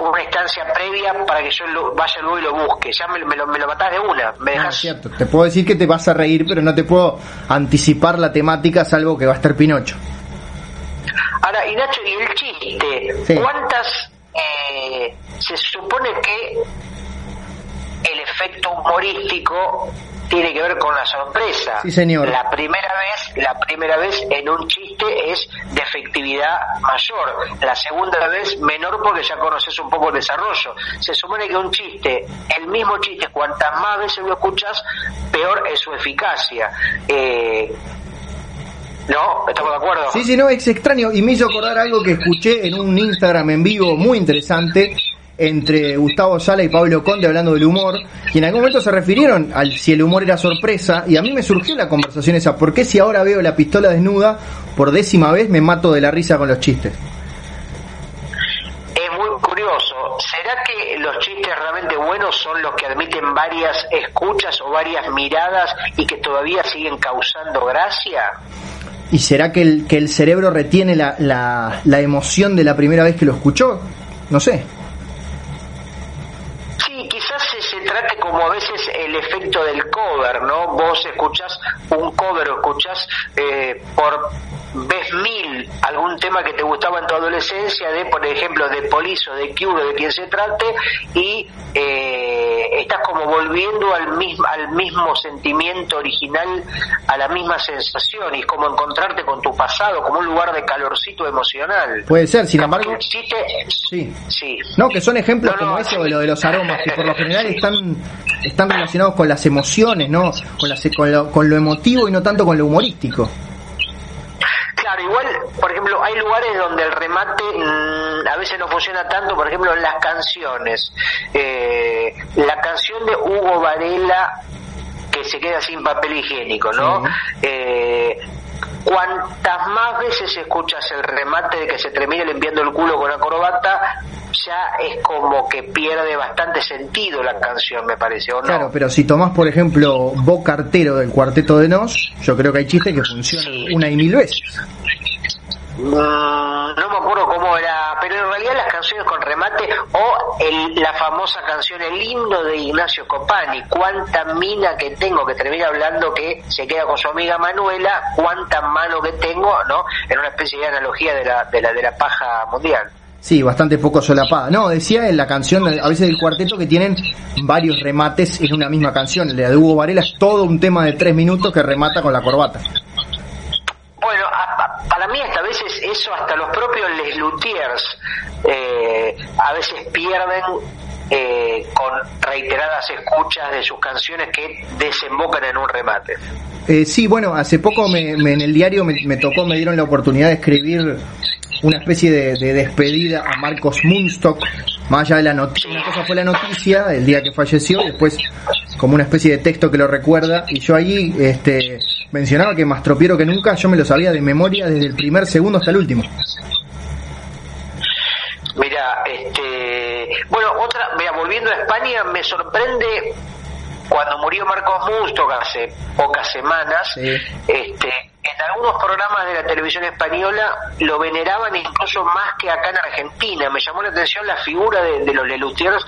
una instancia previa para que yo lo- vaya luego y lo busque. Ya me, me lo, me lo matás de una. Me Ah, dejas. es cierto. Te puedo decir que te vas a reír, pero no te puedo anticipar la temática, salvo que va a estar Pinocho. Ahora, y Nacho, y el chiste, Sí. ¿cuántas eh, se supone que el efecto humorístico tiene que ver con la sorpresa? Sí, señor. La primera vez, la primera vez en un chiste es de efectividad mayor. La segunda vez menor porque ya conoces un poco el desarrollo. Se supone que un chiste, el mismo chiste, cuantas más veces lo escuchas, peor es su eficacia. Eh, ¿No? ¿Estamos de acuerdo? Sí, sí, no, es extraño. Y me hizo acordar algo que escuché en un Instagram en vivo muy interesante entre Gustavo Sala y Pablo Conde hablando del humor. Y en algún momento se refirieron al si el humor era sorpresa. Y a mí me surgió la conversación esa. ¿Por qué si ahora veo la pistola desnuda, por décima vez me mato de la risa con los chistes? Es muy curioso. ¿Será que los chistes realmente buenos son los que admiten varias escuchas o varias miradas y que todavía siguen causando gracia? ¿Y será que el, que el cerebro retiene la, la, la emoción de la primera vez que lo escuchó? No sé. Quizás se, se trate como a veces el efecto del cover, ¿no? Vos escuchás un cover o escuchás eh, por vez mil algún tema que te gustaba en tu adolescencia, de por ejemplo de Police o de Cure, de quien se trate, y eh, estás como volviendo al mismo, al mismo sentimiento original, a la misma sensación, y es como encontrarte con tu pasado, como un lugar de calorcito emocional. Puede ser, sin embargo. Sí. sí. No, que son ejemplos No, no, como ese o sí. lo de los aromas, que por lo general están, están relacionados con las emociones, ¿no? Con, las- con, lo, con lo emotivo y no tanto con lo humorístico. Claro, igual, por ejemplo, hay lugares donde el remate mm, a veces no funciona tanto, por ejemplo, en las canciones. Eh, la canción de Hugo Varela que se queda sin papel higiénico, ¿no? Sí. Eh, cuantas más veces escuchas el remate de que se termine limpiando el culo con la corbata, ya es como que pierde bastante sentido la canción, me parece, ¿o no? Claro, pero si tomás, por ejemplo, Bo Cartero del Cuarteto de Nos, yo creo que hay chistes que funcionan Sí. una y mil veces. Mm, no me acuerdo cómo era, pero en realidad las canciones con remate o el, la famosa canción El himno de Ignacio Copani, cuánta mina que tengo, que termina hablando que se queda con su amiga Manuela, cuánta mano que tengo, ¿no? En una especie de analogía de la, de la, de la paja mundial. Sí, bastante poco solapada. No, decía en la canción, a veces del cuarteto, que tienen varios remates en una misma canción. El de Hugo Varela es todo un tema de tres minutos que remata con la corbata. Bueno, para mí hasta a veces eso, hasta los propios Les Luthiers eh, a veces pierden eh, con reiteradas escuchas de sus canciones que desembocan en un remate. Eh, sí, bueno, hace poco me, en el diario me, me, tocó, me dieron la oportunidad de escribir una especie de, despedida a Marcos Munstock, más allá de la noticia, una cosa fue la noticia, el día que falleció, y después como una especie de texto que lo recuerda, y yo allí este, mencionaba que más tropiero que nunca, yo me lo sabía de memoria desde el primer segundo hasta el último. Mira, este, bueno, otra, mira, volviendo a España, me sorprende cuando murió Marcos Munstock hace pocas semanas, este, en algunos programas de la televisión española lo veneraban incluso más que acá en Argentina. Me llamó la atención la figura de, los Lelutiers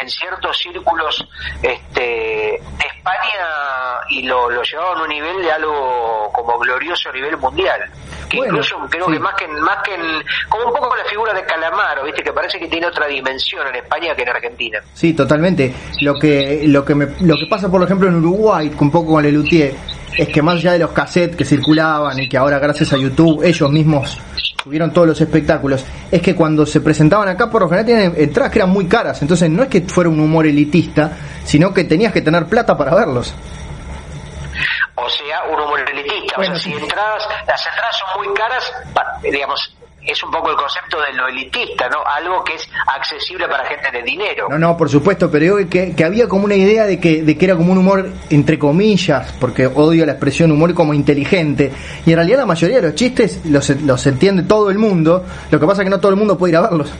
en ciertos círculos este, de España y lo, lo llevaban a un nivel de algo como glorioso a nivel mundial. Que incluso creo que más que más que en, como un poco la figura de Calamaro, viste que parece que tiene otra dimensión en España que en Argentina. Sí, totalmente. Lo que lo que me, lo que pasa por ejemplo en Uruguay, un poco con Lelutier es que más allá de los cassettes que circulaban y que ahora gracias a YouTube ellos mismos tuvieron todos los espectáculos, es que cuando se presentaban acá por lo general tienen entradas que eran muy caras, entonces no es que fuera un humor elitista, sino que tenías que tener plata para verlos. O sea, un humor elitista, o sea, si entradas, las entradas son muy caras, digamos, es un poco el concepto de lo elitista, ¿no? Algo que es accesible para gente de dinero. No, no, por supuesto, pero yo que, que había como una idea de que, de que era como un humor, entre comillas, porque odio la expresión humor como inteligente, y en realidad la mayoría de los chistes los, los entiende todo el mundo, lo que pasa es que no todo el mundo puede ir a verlos.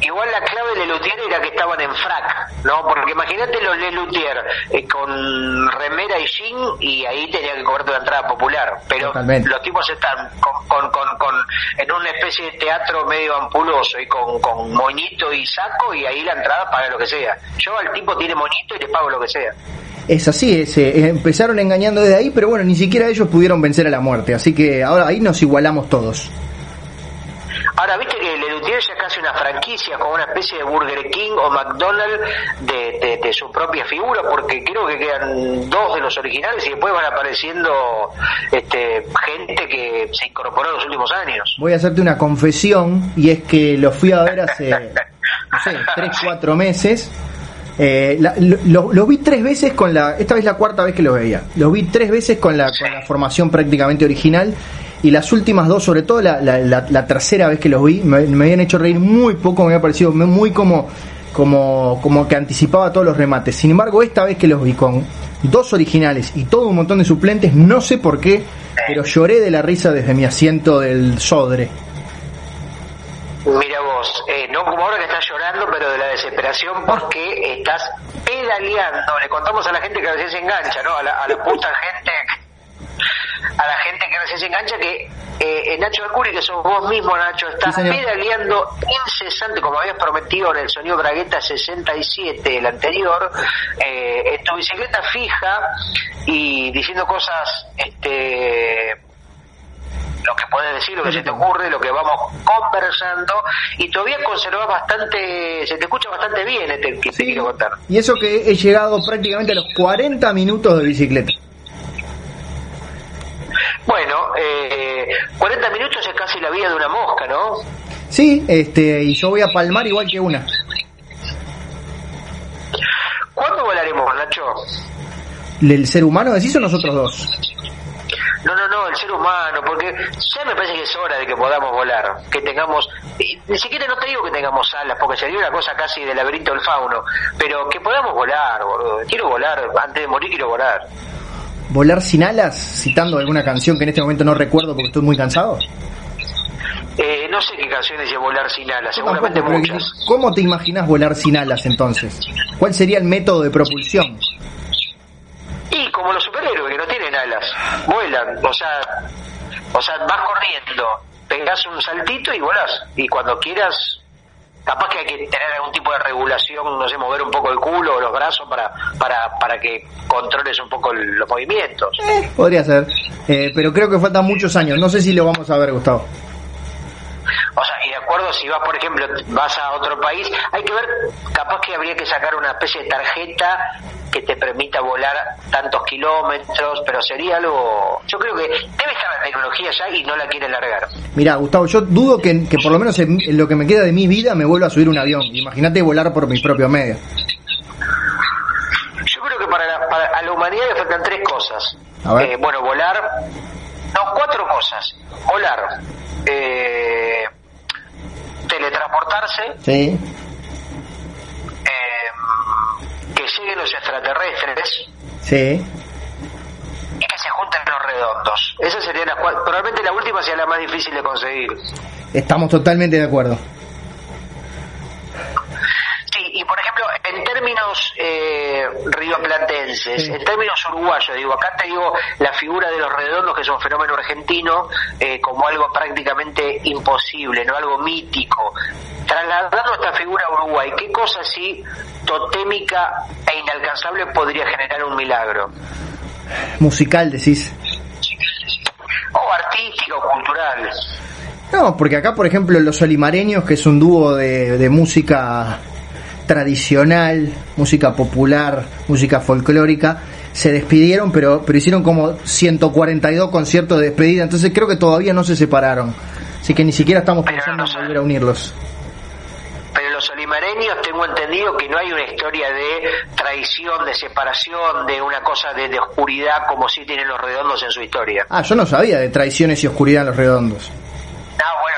Igual la clave de Lelutier era que estaban en frac, ¿no? Porque imagínate los Lelutier eh, con remera y jean y ahí tenía que cobrarte la entrada popular. Pero los tipos están con, con, con, en una especie de teatro medio ampuloso y con, con moñito y saco y ahí la entrada paga lo que sea. Yo al tipo tiene moñito y le pago lo que sea. Es así, es, eh, empezaron engañando desde ahí, pero bueno, ni siquiera ellos pudieron vencer a la muerte, así que ahora ahí nos igualamos todos. Ahora, viste que Lelutier ya es casi una franquicia, como una especie de Burger King o McDonald's de, su propia figura, porque creo que quedan dos de los originales y después van apareciendo este, gente que se incorporó en los últimos años. Voy a hacerte una confesión, y es que lo fui a ver hace, (laughs) no sé, tres, cuatro meses. Eh, lo, vi tres veces con la, esta vez la cuarta vez que lo veía. Lo vi tres veces con la, con la formación prácticamente original y las últimas dos, sobre todo la, la, tercera vez que los vi, me, habían hecho reír muy poco, me había parecido muy como, como, como que anticipaba todos los remates. Sin embargo, esta vez que los vi con dos originales y todo un montón de suplentes, no sé por qué, pero lloré de la risa desde mi asiento del Sodre. Mira vos, eh, no como ahora que estás llorando, pero de la desesperación porque estás pedaleando. Le contamos a la gente que a veces se engancha, ¿no? A la, a la puta gente a la gente que recién se engancha que eh, Nacho Arcuri, que sos vos mismo, Nacho, estás pedaleando incesante, como habías prometido en el sonido Bragueta 67, el anterior, eh, en tu bicicleta fija y diciendo cosas, este lo que puedes decir, lo que se te ocurre, lo que vamos conversando, y todavía conservas bastante, se te escucha bastante bien este que te quiero contar. Y eso que he llegado prácticamente a los 40 minutos de bicicleta. Bueno, eh, 40 minutos es casi la vida de una mosca, ¿no? Sí, este, y yo voy a palmar igual que una. ¿Cuándo volaremos, Nacho? ¿El ser humano decís o nosotros dos? No, no, no, el ser humano, porque ya me parece que es hora de que podamos volar, que tengamos, ni siquiera no te digo que tengamos alas, porque sería una cosa casi del laberinto del fauno, pero que podamos volar, boludo. Quiero volar, antes de morir quiero volar. Volar sin alas, citando alguna canción que en este momento no recuerdo porque estoy muy cansado? Eh, no sé qué canciones de volar sin alas, seguramente muchas. ¿Cómo te imaginas volar sin alas entonces? ¿Cuál sería el método de propulsión? Y como los superhéroes que no tienen alas, vuelan, o sea, O sea, vas corriendo, pegas un saltito y volás. Y cuando quieras, capaz que hay que tener algún tipo de regulación, no sé, mover un poco el culo o los brazos para, para, para que controles un poco los movimientos. Eh, podría ser, eh, pero creo que faltan muchos años. No sé si lo vamos a ver, Gustavo. O sea, y de acuerdo, si vas, por ejemplo, vas a otro país, hay que ver, capaz que habría que sacar una especie de tarjeta que te permita volar tantos kilómetros, pero sería algo. Yo creo que debe estar la tecnología ya y no la quiere largar. Mira, Gustavo, yo dudo que, que por lo menos en, lo que me queda de mi vida me vuelva a subir un avión. Imagínate volar por mis propios medios. Yo creo que para la, para, a la humanidad le faltan tres cosas. Eh, bueno, volar. No, cuatro cosas. Volar. Eh, teletransportarse. Sí. Eh, que lleguen los extraterrestres. Sí. Y que se junten los redondos. Esa sería la Probablemente la última sea la más difícil de conseguir. Estamos totalmente de acuerdo. Sí, y por ejemplo, en términos eh, rioplatenses, en términos uruguayos, digo, acá te digo la figura de los redondos, que es un fenómeno argentino, eh, como algo prácticamente imposible, no algo mítico. Trasladando esta figura a Uruguay, ¿qué cosa así totémica e inalcanzable podría generar un milagro? Musical, decís. O artístico, cultural. No, porque acá, por ejemplo, los olimareños, que es un dúo de, de música tradicional, música popular, música folclórica, se despidieron, pero, pero hicieron como 142 conciertos de despedida, entonces creo que todavía no se separaron. Así que ni siquiera estamos pensando en volver a unirlos. Pero los olimareños tengo entendido que no hay una historia de traición, de separación, de una cosa de, de oscuridad como si tienen los redondos en su historia. Ah, yo no sabía de traiciones y oscuridad en los redondos. No, bueno,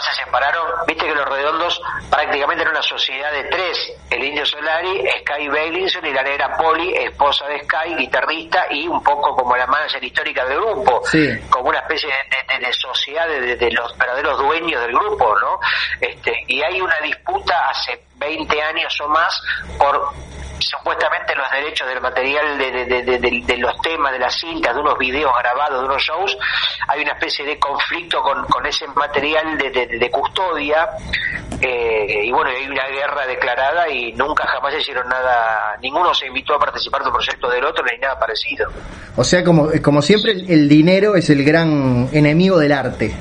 se separaron, viste que los redondos prácticamente eran una sociedad de tres, el Indio Solari, Sky Bailinson y la negra Polly, esposa de Sky, guitarrista y un poco como la manager histórica del grupo, como una especie de, sociedad de, los verdaderos dueños del grupo, ¿no? Este, y hay una disputa hace 20 años o más por supuestamente los derechos del material de, los temas, de las cintas, de unos videos grabados, de unos shows, hay una especie de conflicto con, con ese material de, custodia eh, y bueno, hay una guerra declarada y nunca jamás se hicieron nada, ninguno se invitó a participar de un proyecto del otro ni nada parecido. O sea, como, como siempre, el dinero es el gran enemigo del arte.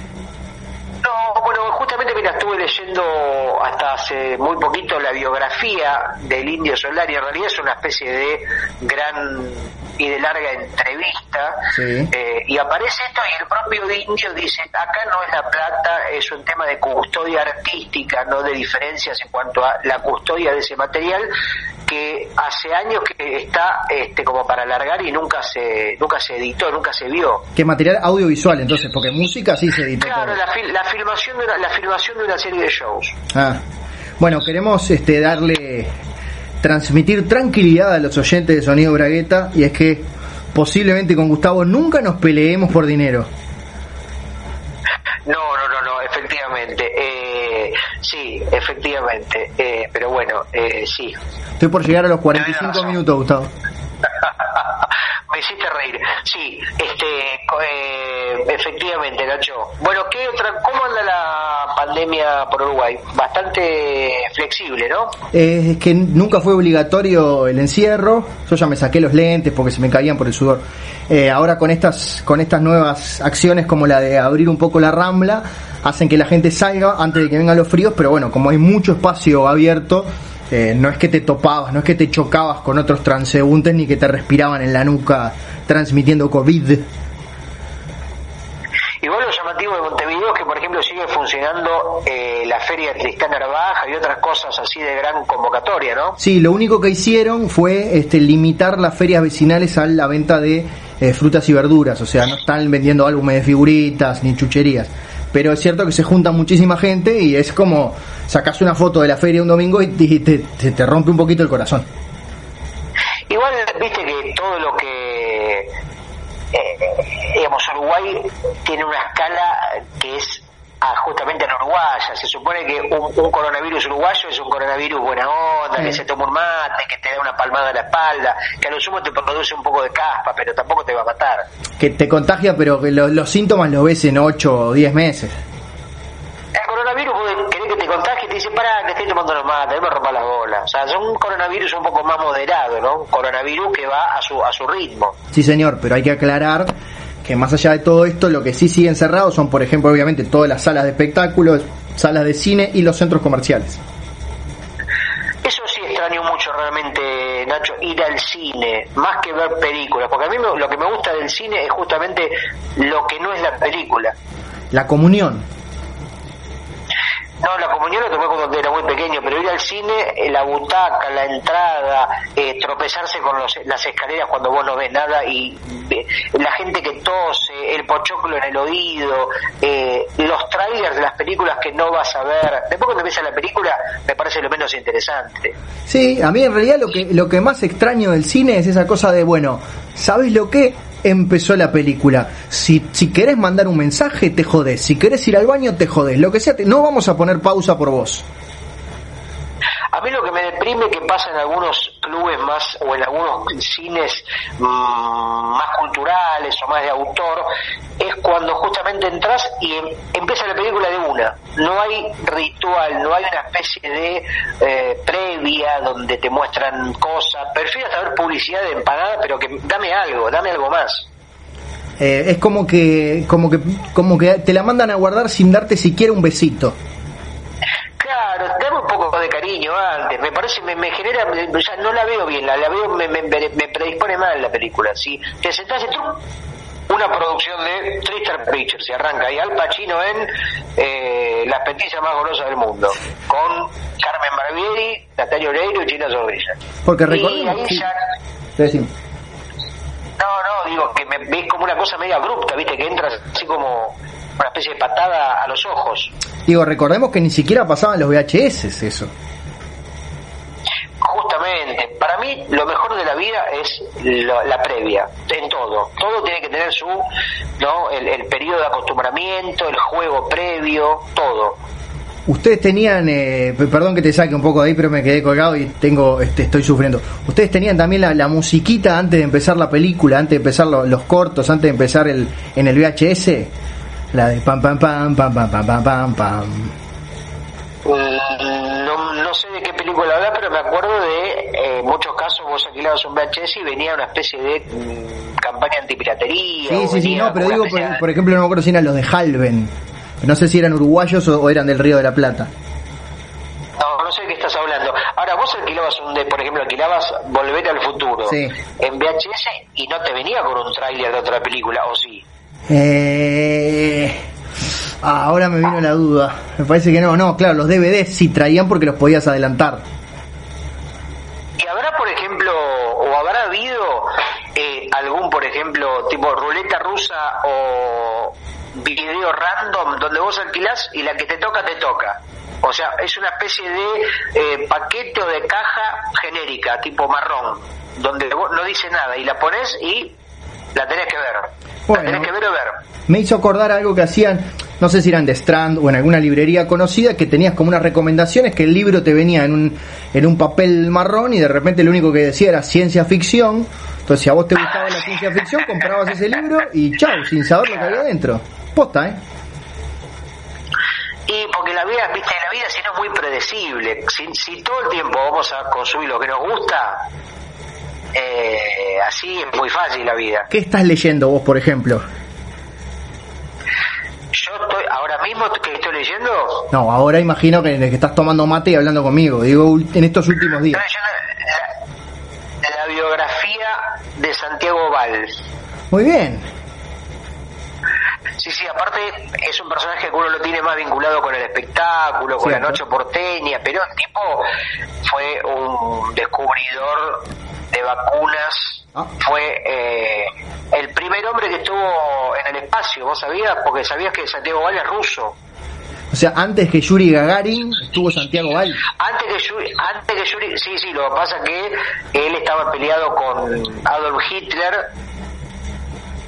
Estuve leyendo hasta hace muy poquito la biografía del Indio Solari, en realidad es una especie de gran y de larga entrevista, eh, y aparece esto y el propio Indio dice, acá no es la plata, es un tema de custodia artística, no de diferencias en cuanto a la custodia de ese material, que hace años que está este como para alargar y nunca se nunca se editó, nunca se vio. ¿Qué material audiovisual entonces? Porque música sí se editó. Claro, la, la, filmación de una, la filmación de una serie de shows. Ah. Bueno, queremos este darle transmitir tranquilidad a los oyentes de Sonido Bragueta y es que posiblemente con Gustavo nunca nos peleemos por dinero. No, no, no, no, efectivamente. Eh, sí, efectivamente. Eh, pero bueno, eh, sí. Estoy por llegar a los 45 minutos, Gustavo. (laughs) Me hiciste reír. Sí, este, eh, efectivamente, Nacho. Bueno, ¿qué otra, ¿cómo anda la pandemia por Uruguay? Bastante flexible, ¿no? Eh, es que nunca fue obligatorio el encierro. Yo ya me saqué los lentes porque se me caían por el sudor. Eh, ahora con estas, con estas nuevas acciones como la de abrir un poco la rambla, hacen que la gente salga antes de que vengan los fríos, pero bueno, como hay mucho espacio abierto, eh, no es que te topabas, no es que te chocabas con otros transeúntes ni que te respiraban en la nuca transmitiendo COVID. Igual lo llamativo de Montevideo es que, por ejemplo, sigue funcionando eh, la Feria Tristán Narvaja y otras cosas así de gran convocatoria, ¿no? Sí, lo único que hicieron fue este, limitar las ferias vecinales a la venta de eh, frutas y verduras, o sea, no están vendiendo álbumes de figuritas ni chucherías pero es cierto que se junta muchísima gente y es como sacas una foto de la feria un domingo y te, te, rompe un poquito el corazón. Igual, viste que todo lo que, eh, digamos, Uruguay tiene una escala que es justamente a uruguaya. Se supone que un, coronavirus uruguayo es un coronavirus buena onda, que se toma un mate, que te da una palmada en la espalda, que a lo sumo te produce un poco de caspa, pero tampoco te va a matar. Que te contagia, pero que los síntomas los ves en 8 o 10 meses. El coronavirus querer que te contagie y te dice, pará, que estoy tomando los mates, me rompa las bolas. O sea, es un coronavirus un poco más moderado, ¿no? Un coronavirus que va a su, a su ritmo. Sí, señor, pero hay que aclarar que más allá de todo esto, lo que sí siguen cerrados son, por ejemplo, obviamente todas las salas de espectáculos, salas de cine y los centros comerciales. Eso sí extraño mucho realmente, Nacho, ir al cine, más que ver películas, porque a mí lo que me gusta del cine es justamente lo que no es la película. La comunión. No, la comunión lo tomé cuando era muy pequeño, pero ir al cine, eh, la butaca, la entrada, eh, tropezarse con las escaleras cuando vos no ves nada y la gente que tose, el pochoclo en el oído, eh, los trailers de las películas que no vas a ver. Después cuando ves la película me parece lo menos interesante. Sí, a mí en realidad lo que, lo que más extraño del cine es esa cosa de, bueno, ¿sabes lo que? Empezó la película. Si, si querés mandar un mensaje, te jodés. Si querés ir al baño, te jodés. Lo que sea, no vamos a poner pausa por vos. A mí lo que me deprime que pasa en algunos clubes más o en algunos cines mm, más culturales o más de autor es cuando justamente entras y em, empieza la película de una. No hay ritual, no hay una especie de eh, previa donde te muestran cosas. Prefiero saber publicidad de empanada, pero que dame algo, dame algo más. Eh, es como que, como que, como que te la mandan a guardar sin darte siquiera un besito. Claro, dame un poco de cariño antes. Me parece, me, me genera, ya no la veo bien, la, la veo, me, me, me, predispone mal la película. Si te sentás y una producción de Tristan Pictures y arranca y Al Pacino en eh, Las Peticias más golosas del mundo con Carmen Barbieri, Natalia Oreiro y China Zorrilla. Porque recordemos. Sí. No, no, digo que me ves como una cosa media abrupta, viste, que entras así como una especie de patada a los ojos. Digo, recordemos que ni siquiera pasaban los VHS eso. Justamente, para mí lo mejor de la vida es la, previa, en todo. Todo tiene que tener su, ¿no? El, el periodo de acostumbramiento, el juego previo, todo. Ustedes tenían, eh, perdón que te saque un poco de ahí, pero me quedé colgado y tengo, este, estoy sufriendo. Ustedes tenían también la, musiquita antes de empezar la película, antes de empezar los cortos, antes de empezar el, en el VHS. La de pam pam pam pam pam pam pam pam pam. No, no sé de qué película habla, pero me acuerdo de eh, muchos casos vos alquilabas un VHS y venía una especie de mm, campaña antipiratería. Sí, sí, sí, no, pero digo, por, ejemplo, no me acuerdo si eran los de Halven. No sé si eran uruguayos o, eran del Río de la Plata. No, no sé de qué estás hablando. Ahora, vos alquilabas un, de, por ejemplo, alquilabas Volver al Futuro en VHS y no te venía con un tráiler de otra película, ¿o sí? Eh, ah, ahora me vino la duda. Me parece que no. No, claro, los DVDs sí traían porque los podías adelantar. ¿Y habrá, por ejemplo, o habrá habido eh, algún, por ejemplo, tipo ruleta rusa o video random donde vos alquilás y la que te toca, te toca? O sea, es una especie de eh, paquete o de caja genérica, tipo marrón, donde no dice nada y la pones y la tenés que ver. Bueno, que ver o ver. Me hizo acordar algo que hacían, no sé si eran de Strand o en alguna librería conocida, que tenías como unas recomendaciones que el libro te venía en un, en un papel marrón y de repente lo único que decía era ciencia ficción. Entonces, si a vos te gustaba la ciencia ficción, comprabas ese libro y chao, sin saber lo que había dentro. Posta, ¿eh? Y porque la vida, viste, la vida si no es muy predecible. Si, si todo el tiempo vamos a consumir lo que nos gusta, eh, así es muy fácil la vida. ¿Qué estás leyendo vos, por ejemplo? Yo estoy, ahora mismo que estoy leyendo. No, ahora imagino que, que estás tomando mate y hablando conmigo. Digo, en estos últimos días. la, la biografía de Santiago Val. Muy bien. Sí, sí, aparte es un personaje que uno lo tiene más vinculado con el espectáculo, con la noche porteña, pero el tipo fue un descubridor de vacunas, ah. fue eh, el primer hombre que estuvo en el espacio, ¿vos sabías? Porque sabías que Santiago Val es ruso. O sea, antes que Yuri Gagarin estuvo Santiago Val. Antes que Yuri, antes que Yuri, sí, sí, lo que pasa es que él estaba peleado con Adolf Hitler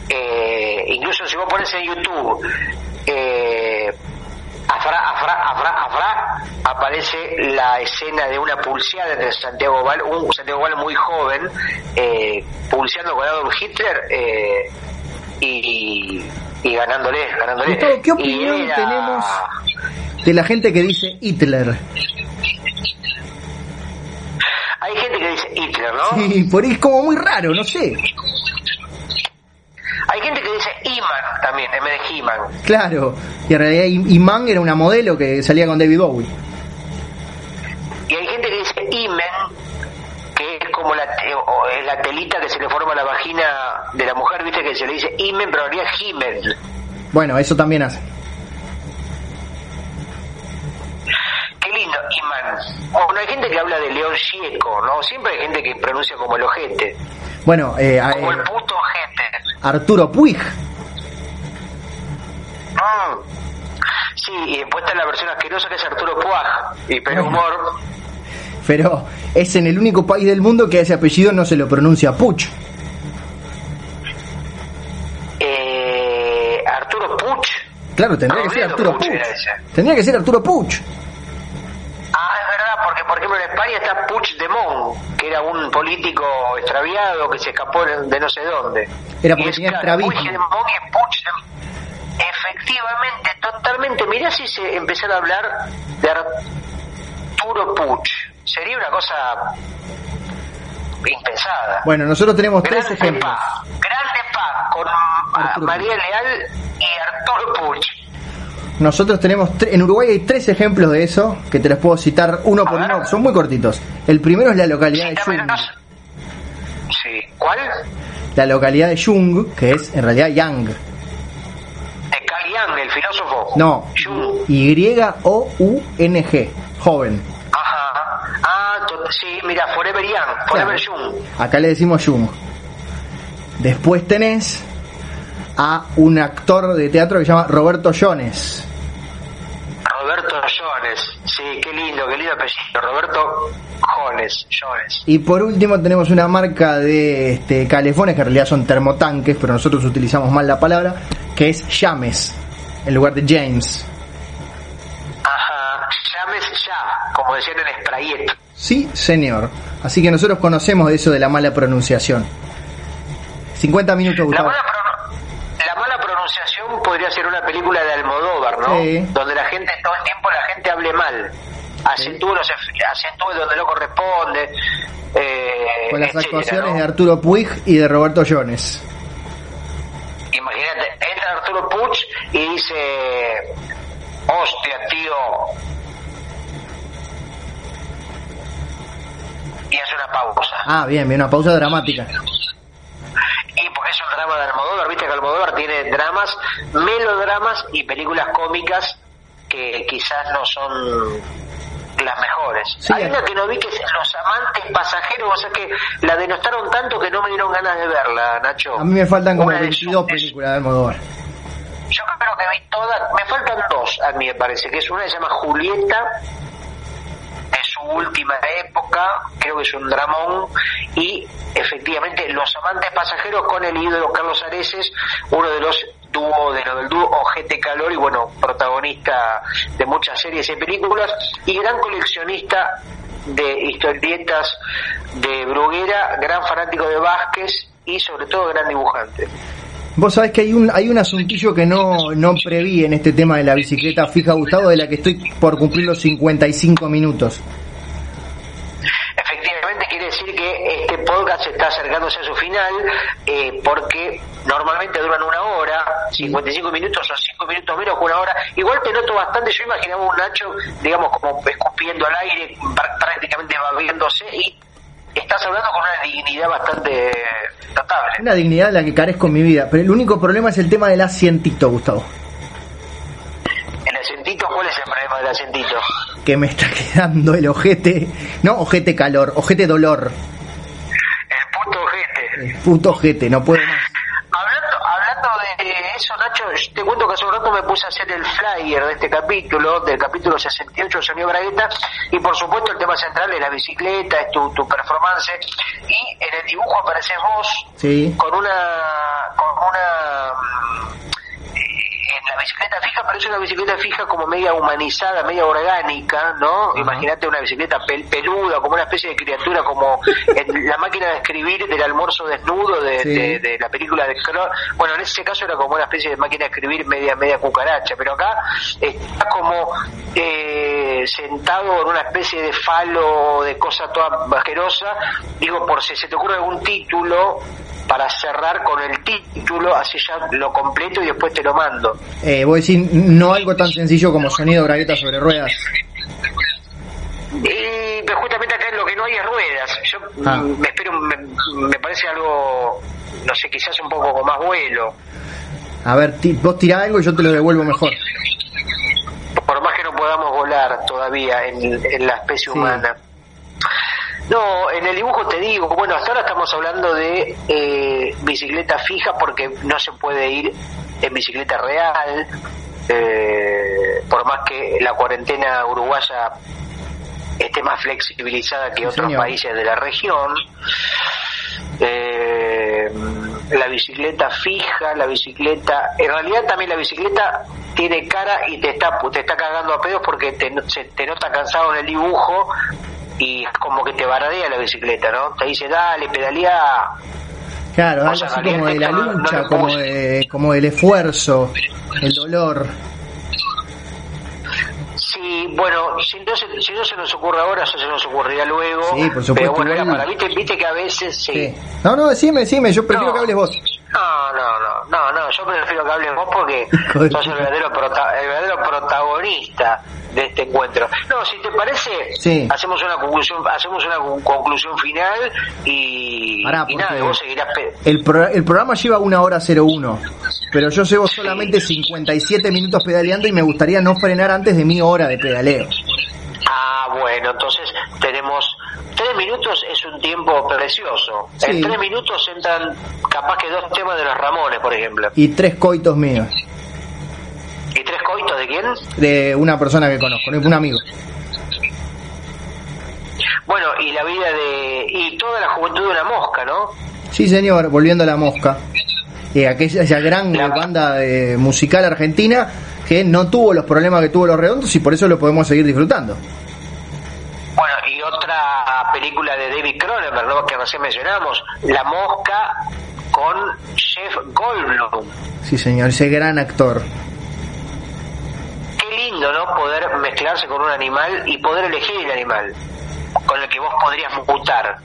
eh, incluso si vos pones en YouTube eh, afra, afra, afra, afra, aparece la escena de una pulseada de Santiago Val, un Santiago Val muy joven, eh, pulseando con Adolf Hitler eh, y, y ganándole, ganándole. Gustavo, ¿qué opinión era- tenemos de la gente que dice Hitler? Hay gente que dice Hitler, ¿no? Sí, por ahí es como muy raro, no sé. Hay gente que dice Iman también, en vez de He-Man. Claro, y en realidad Iman era una modelo que salía con David Bowie. Y hay gente que dice Imen, que es como la, es la telita que se le forma a la vagina de la mujer, viste que se le dice Imen, pero en realidad es Himmel. Bueno, eso también hace. Qué lindo, Iman. Bueno, hay gente que habla de León Gieco, ¿no? Siempre hay gente que pronuncia como el ojete, Bueno, eh, como eh, el puto ojete. Arturo Puig. Mm. Sí, y después está la versión asquerosa que es Arturo Puaj, y pero Bueno. humor. Pero es en el único país del mundo que ese apellido no se lo pronuncia Puch. Eh, Arturo Puch. Claro, tendría que ser Arturo Puch Puch. Tendría que ser Arturo Puch. Porque por ejemplo en España está Puigdemont, que era un político extraviado que se escapó de no sé dónde. Era Y porque es, tenía claro. Puigdemont y Puigdemont. Efectivamente, totalmente. Mirá si se empezara a hablar de Arturo Puch. Sería una cosa impensada. Bueno, nosotros tenemos tres ejemplos. Pa, Grande Pa, con Arturo María Leal y Arturo Puch. Nosotros tenemos, en Uruguay hay tres ejemplos de eso, que te los puedo citar uno por uno, son muy cortitos. El primero es la localidad de Jung. Sí. ¿Cuál? La localidad de Jung, que es en realidad Yang. Carl Jung, el filósofo. No. Y-O-U-N-G, joven. Ajá. Ah, sí, mira, Forever Young, Forever. Jung. Acá le decimos Jung. Después tenés a un actor de teatro que se llama Roberto Jones. Roberto Jones. Sí, qué lindo, qué lindo apellido. Roberto Jones. Jones. Y por último tenemos una marca de este, calefones, que en realidad son termotanques, pero nosotros utilizamos mal la palabra, que es James, en lugar de James. Ajá. Llames ya, como decían en Sprayet. Sí, señor. Así que nosotros conocemos de eso de la mala pronunciación. 50 minutos, La Gustavo. mala, pronu- la mala pronunciación podría ser una película de Almodóvar, ¿no? Sí. Donde la gente, todo el tiempo la gente hable mal. Acentúe, ef- acentúe donde no corresponde. Eh, Con las etcétera, actuaciones ¿no? de Arturo Puig y de Roberto Jones. Imagínate, entra Arturo Puch y dice, hostia, tío. Y hace una pausa. Ah, bien, bien, una pausa dramática. Y porque es un drama de Almodóvar, viste que Almodóvar tiene dramas, melodramas y películas cómicas que quizás no son las mejores. Sí, Hay una que no vi que es Los Amantes Pasajeros, o sea que la denostaron tanto que no me dieron ganas de verla, Nacho. A mí me faltan como Una de 22 sus- películas de Almodóvar. Yo creo que vi todas, me faltan dos a mí me parece, que es una que se llama Julieta, su última época, creo que es un dramón, y efectivamente Los Amantes Pasajeros con el ídolo Carlos Areces, uno de los dúo de lo del dúo Ojete Calor y bueno, protagonista de muchas series y películas, y gran coleccionista de historietas de Bruguera, gran fanático de Vázquez y sobre todo gran dibujante. Vos sabés que hay un, hay un asuntillo que no, no preví en este tema de la bicicleta fija, Gustavo, de la que estoy por cumplir los 55 minutos. Quiere decir que este podcast está acercándose a su final eh, porque normalmente duran una hora, 55 minutos o 5 minutos menos que una hora. Igual te noto bastante, yo imaginaba un Nacho, digamos, como escupiendo al aire, pr- prácticamente babiéndose y estás hablando con una dignidad bastante notable. Una dignidad de la que carezco en mi vida, pero el único problema es el tema del asientito, Gustavo. ¿Cuál es el problema del acentito? Que me está (laughs) quedando el ojete, no ojete calor, ojete dolor. El puto ojete. El puto ojete, no puedo más. Hablando, hablando de eso, Nacho, yo te cuento que hace un rato me puse a hacer el flyer de este capítulo, del capítulo 68 de Sonido Bragueta, y por supuesto el tema central es la bicicleta, es tu, tu performance, y en el dibujo apareces vos Sí. con una, con una, bicicleta fija, pero es una bicicleta fija como media humanizada, media orgánica, ¿no? Imagínate una bicicleta peluda, como una especie de criatura, como en la máquina de escribir del almuerzo desnudo de, la película de Bueno, en ese caso era como una especie de máquina de escribir media media cucaracha, pero acá está como eh, sentado en una especie de falo de cosa toda bajerosa, digo, por si se te ocurre algún título para cerrar con el título, así ya lo completo y después te lo mando. Eh, voy a decir, no algo tan sencillo como sonido bragueta sobre ruedas. Y pero justamente acá lo que no hay es ruedas. Yo ah. me espero, me, parece algo, no sé, quizás un poco con más vuelo. A ver, vos tirá algo y yo te lo devuelvo mejor. Por más que no podamos volar todavía en, la especie humana. No, en el dibujo te digo, bueno, hasta ahora estamos hablando de eh, bicicleta fija porque no se puede ir en bicicleta real, eh, por más que la cuarentena uruguaya esté más flexibilizada que otros países de la región. Eh, la bicicleta fija, la bicicleta, en realidad también la bicicleta tiene cara y te está te está cagando a pedos porque te, se, te nota cansado en el dibujo y como que te baradea la bicicleta, ¿no? Te dice, dale, pedalea. Claro, algo así como de la lucha, como, de, como del esfuerzo, el dolor. Sí, bueno, si no, se, si no se nos ocurre ahora, eso se nos ocurrirá luego. Sí, por supuesto. Pero bueno, era para, ¿viste, viste que a veces sí. No, no, decime, decime, yo prefiero que hables vos. No, no, no, no, no, yo prefiero que hables vos porque (laughs) sos el verdadero, el verdadero protagonista de este encuentro. No, si te parece, hacemos una conclusión, hacemos una conclusión final y, y nada, vos seguirás. El, el programa lleva una hora 01, pero yo llevo solamente 57 minutos pedaleando y me gustaría no frenar antes de mi hora de pedaleo. Ah, bueno, entonces tenemos tres minutos es un tiempo precioso. En tres minutos entran capaz que dos temas de los Ramones, por ejemplo. Y tres coitos míos. ¿Y tres coitos de quién? De una persona que conozco, un amigo. Bueno, y la vida de... y toda la juventud de una mosca, ¿no? Sí, señor, volviendo a la mosca. Eh, aquella esa gran banda musical argentina que no tuvo los problemas que tuvo los redondos y por eso lo podemos seguir disfrutando. Película de David Cronenberg, ¿no? que recién mencionamos, La Mosca con Jeff Goldblum. Sí, señor, ese gran actor. Qué lindo, ¿no? Poder mezclarse con un animal y poder elegir el animal con el que vos podrías mutar.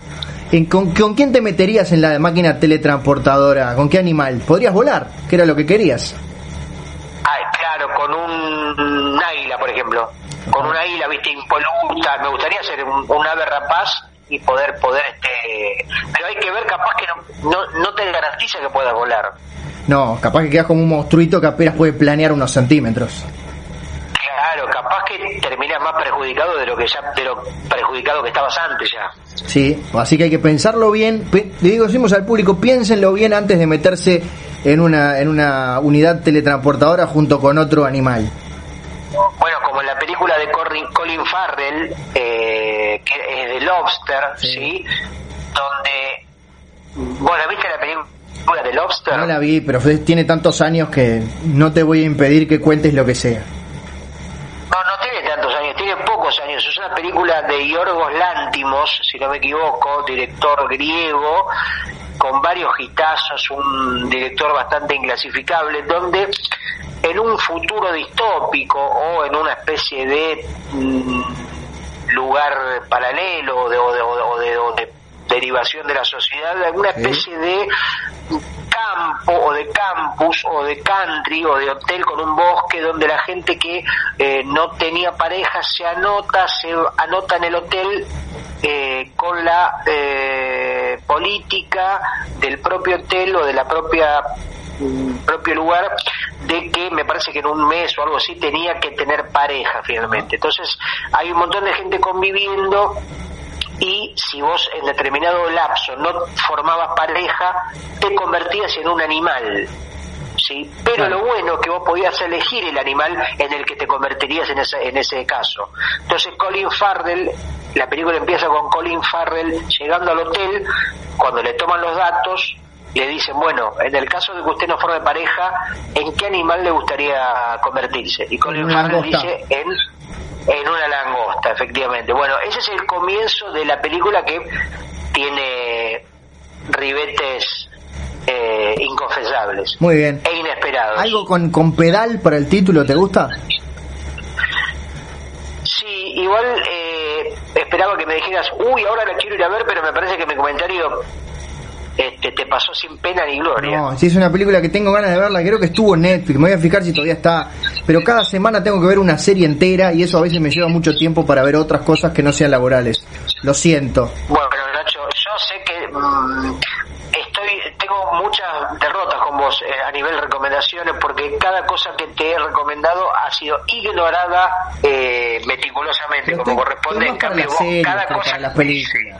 ¿Con, ¿Con quién te meterías en la máquina teletransportadora? ¿Con qué animal? ¿Podrías volar? ¿Qué era lo que querías? Ay, claro, con un, águila, por ejemplo. Con un águila, viste, impoluta. Me gustaría ser un, ave rapaz y poder, poder, este... Pero hay que ver, capaz que no, no, no te garantiza que puedas volar. No, capaz que quedas como un monstruito que apenas puede planear unos centímetros. Claro, capaz que terminas más perjudicado de lo que ya, de lo perjudicado que estabas antes ya. Sí, así que hay que pensarlo bien. Le digo, decimos al público, piénsenlo bien antes de meterse en una, en una unidad teletransportadora junto con otro animal. Bueno, como en la película de Colin Farrell, eh, que es de Lobster, ¿sí? Donde, bueno, ¿viste la película de Lobster? No la vi, pero tiene tantos años que no te voy a impedir que cuentes lo que sea. No, no tiene tantos años, tiene pocos años. Es una película de Yorgos Lántimos, si no me equivoco, director griego, con varios hitazos, un director bastante inclasificable, donde en un futuro distópico o en una especie de mm, lugar paralelo de, o, de, o, de, derivación de la sociedad, una especie de campo o de campus o de country o de hotel con un bosque donde la gente que eh, no tenía pareja se anota, se anota en el hotel eh, con la eh, política del propio hotel o de la propia mm, propio lugar de que me parece que en un mes o algo así tenía que tener pareja finalmente. Entonces hay un montón de gente conviviendo y si vos en determinado lapso no formabas pareja, te convertías en un animal. ¿sí? Pero lo bueno es que vos podías elegir el animal en el que te convertirías en ese, en ese caso. Entonces Colin Farrell, la película empieza con Colin Farrell llegando al hotel, cuando le toman los datos, le dicen, bueno, en el caso de que usted no forme pareja, ¿en qué animal le gustaría convertirse? Y Colin Farrell dice, en, en una langosta, efectivamente. Bueno, ese es el comienzo de la película que tiene ribetes eh, inconfesables. Muy bien. E inesperados. ¿Algo con, con pedal para el título te gusta? Sí, igual eh, esperaba que me dijeras, uy, ahora la quiero ir a ver, pero me parece que mi comentario este, te pasó sin pena ni gloria. No, si es una película que tengo ganas de verla, creo que estuvo en Netflix, me voy a fijar si todavía está, pero cada semana tengo que ver una serie entera y eso a veces me lleva mucho tiempo para ver otras cosas que no sean laborales. Lo siento. Bueno, Nacho, yo sé que mm, estoy tengo muchas derrotas con vos eh, a nivel recomendaciones porque cada cosa que te he recomendado ha sido ignorada eh, meticulosamente Pero como corresponde. En cambio, vos, series, cada cosa las películas.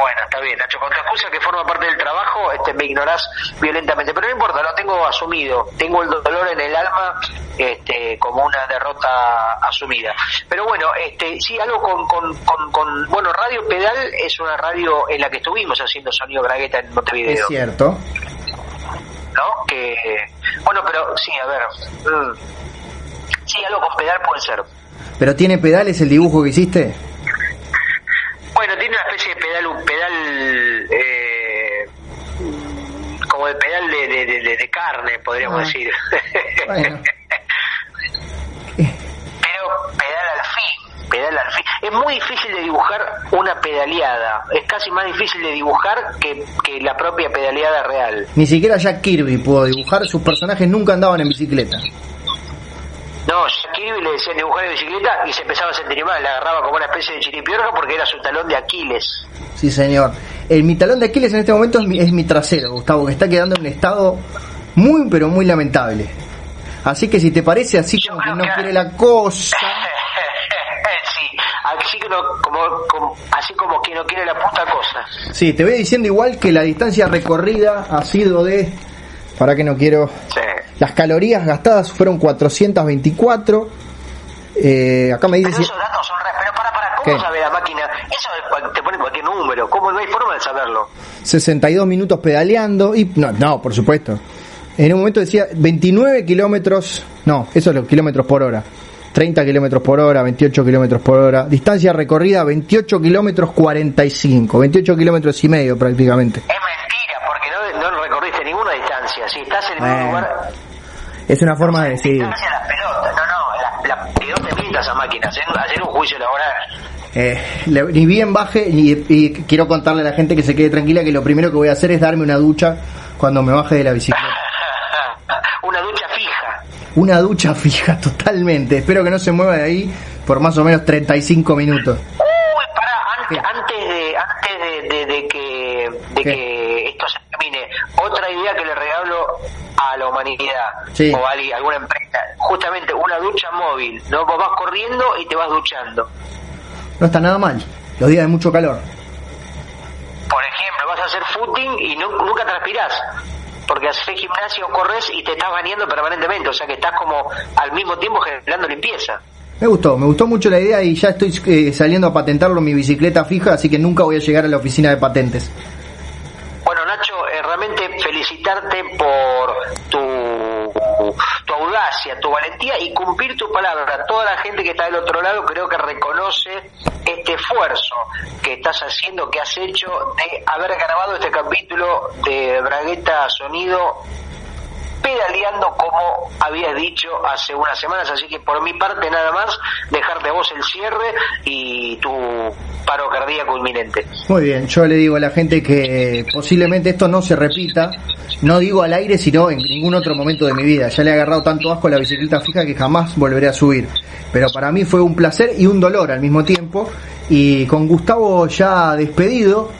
Bueno, está bien, Nacho. Con tu excusa que forma parte del trabajo, este, me ignorás violentamente. Pero no importa, lo tengo asumido. Tengo el dolor en el alma este, como una derrota asumida. Pero bueno, este, sí, algo con, con, con, con- Bueno, Radio Pedal es una radio en la que estuvimos haciendo sonido bragueta en Es Montevideo. cierto. ¿No? Que. Bueno, pero sí, a ver. mm. Sí, algo con pedal puede ser. ¿Pero tiene pedales el dibujo que hiciste? Bueno, tiene una especie de pedal, un pedal eh, como de pedal de, de, de- de- de carne, podríamos Ah. decir. Bueno. (laughs) Pero pedal al fin, pedal al fin. Es muy difícil de dibujar una pedaleada. Es casi más difícil de dibujar que, que la propia pedaleada real. Ni siquiera Jack Kirby pudo dibujar, sus personajes nunca andaban en bicicleta. No, Kirby le decían dibujar en bicicleta y se empezaba a sentir mal. La agarraba como una especie de chiripiorca porque era su talón de Aquiles. Sí, señor. El, mi talón de Aquiles en este momento es mi, es mi trasero, Gustavo, que está quedando en un estado muy, pero muy lamentable. Así que si te parece así Yo como que no que- quiere la cosa... (laughs) sí, así, que no- como, como- así como que no quiere la puta cosa. Sí, te voy diciendo igual que la distancia recorrida ha sido de... Para que no quiero... Sí. Las calorías gastadas fueron 424. Eh, acá me dice... Pero esos datos son. Pero para, para, ¿cómo ¿Qué? sabe la máquina? Eso te pone cualquier número. ¿Cómo no hay forma de saberlo? 62 minutos pedaleando y no, no, por supuesto. En un momento decía 29 kilómetros, no, eso es los kilómetros por hora. 30 kilómetros por hora, 28 kilómetros por hora. Distancia recorrida 28 kilómetros 45, 28 kilómetros y medio prácticamente. Es mentira, porque no, no recorriste ninguna distancia. Si estás en el mismo lugar, Es una forma de decir. las pelotas. No, no, la, la, ¿de dónde mientas a máquina? Hacer, hacer un juicio laboral. Eh, le- ni bien baje y, y quiero contarle a la gente que se quede tranquila que lo primero que voy a hacer es darme una ducha cuando me baje de la bicicleta. (laughs) Una ducha fija. Una ducha fija totalmente. Espero que no se mueva de ahí por más o menos 35 minutos. Uy, pará, antes, antes de antes de, de- de que de que esto se termine, otra idea que le regalo a la humanidad Sí. o a alguna empresa, justamente una ducha móvil, no vos vas corriendo y te vas duchando. No está nada mal. Los días de mucho calor. Por ejemplo, vas a hacer footing y nu- nunca transpirás. Porque haces gimnasio, corres y te estás bañando permanentemente, o sea que estás como al mismo tiempo generando limpieza. Me gustó, me gustó mucho la idea y ya estoy eh, saliendo a patentarlo en mi bicicleta fija, así que nunca voy a llegar a la oficina de patentes. Bueno, Nacho, felicitarte por tu, audacia, tu valentía y cumplir tu palabra. Toda la gente que está del otro lado creo que reconoce este esfuerzo que estás haciendo, que has hecho de haber grabado este capítulo de Bragueta Sonido pedaleando como habías dicho hace unas semanas, así que por mi parte nada más, dejarte a vos el cierre y tu paro cardíaco inminente. Muy bien, yo le digo a la gente que posiblemente esto no se repita, no digo al aire, sino en ningún otro momento de mi vida. Ya le he agarrado tanto asco a la bicicleta fija que jamás volveré a subir. Pero para mí fue un placer y un dolor al mismo tiempo. Y con Gustavo ya despedido,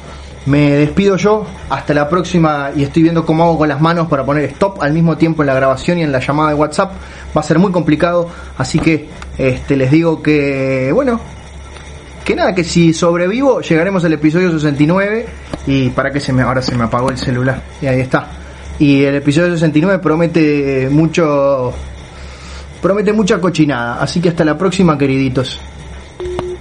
me despido yo. Hasta la próxima y estoy viendo cómo hago con las manos para poner stop al mismo tiempo en la grabación y en la llamada de WhatsApp. Va a ser muy complicado, así que este, les digo que, bueno, que nada, que si sobrevivo llegaremos al episodio 69 y para que se me ahora se me apagó el celular y ahí está. Y el episodio 69 promete mucho promete mucha cochinada, así que hasta la próxima, queriditos.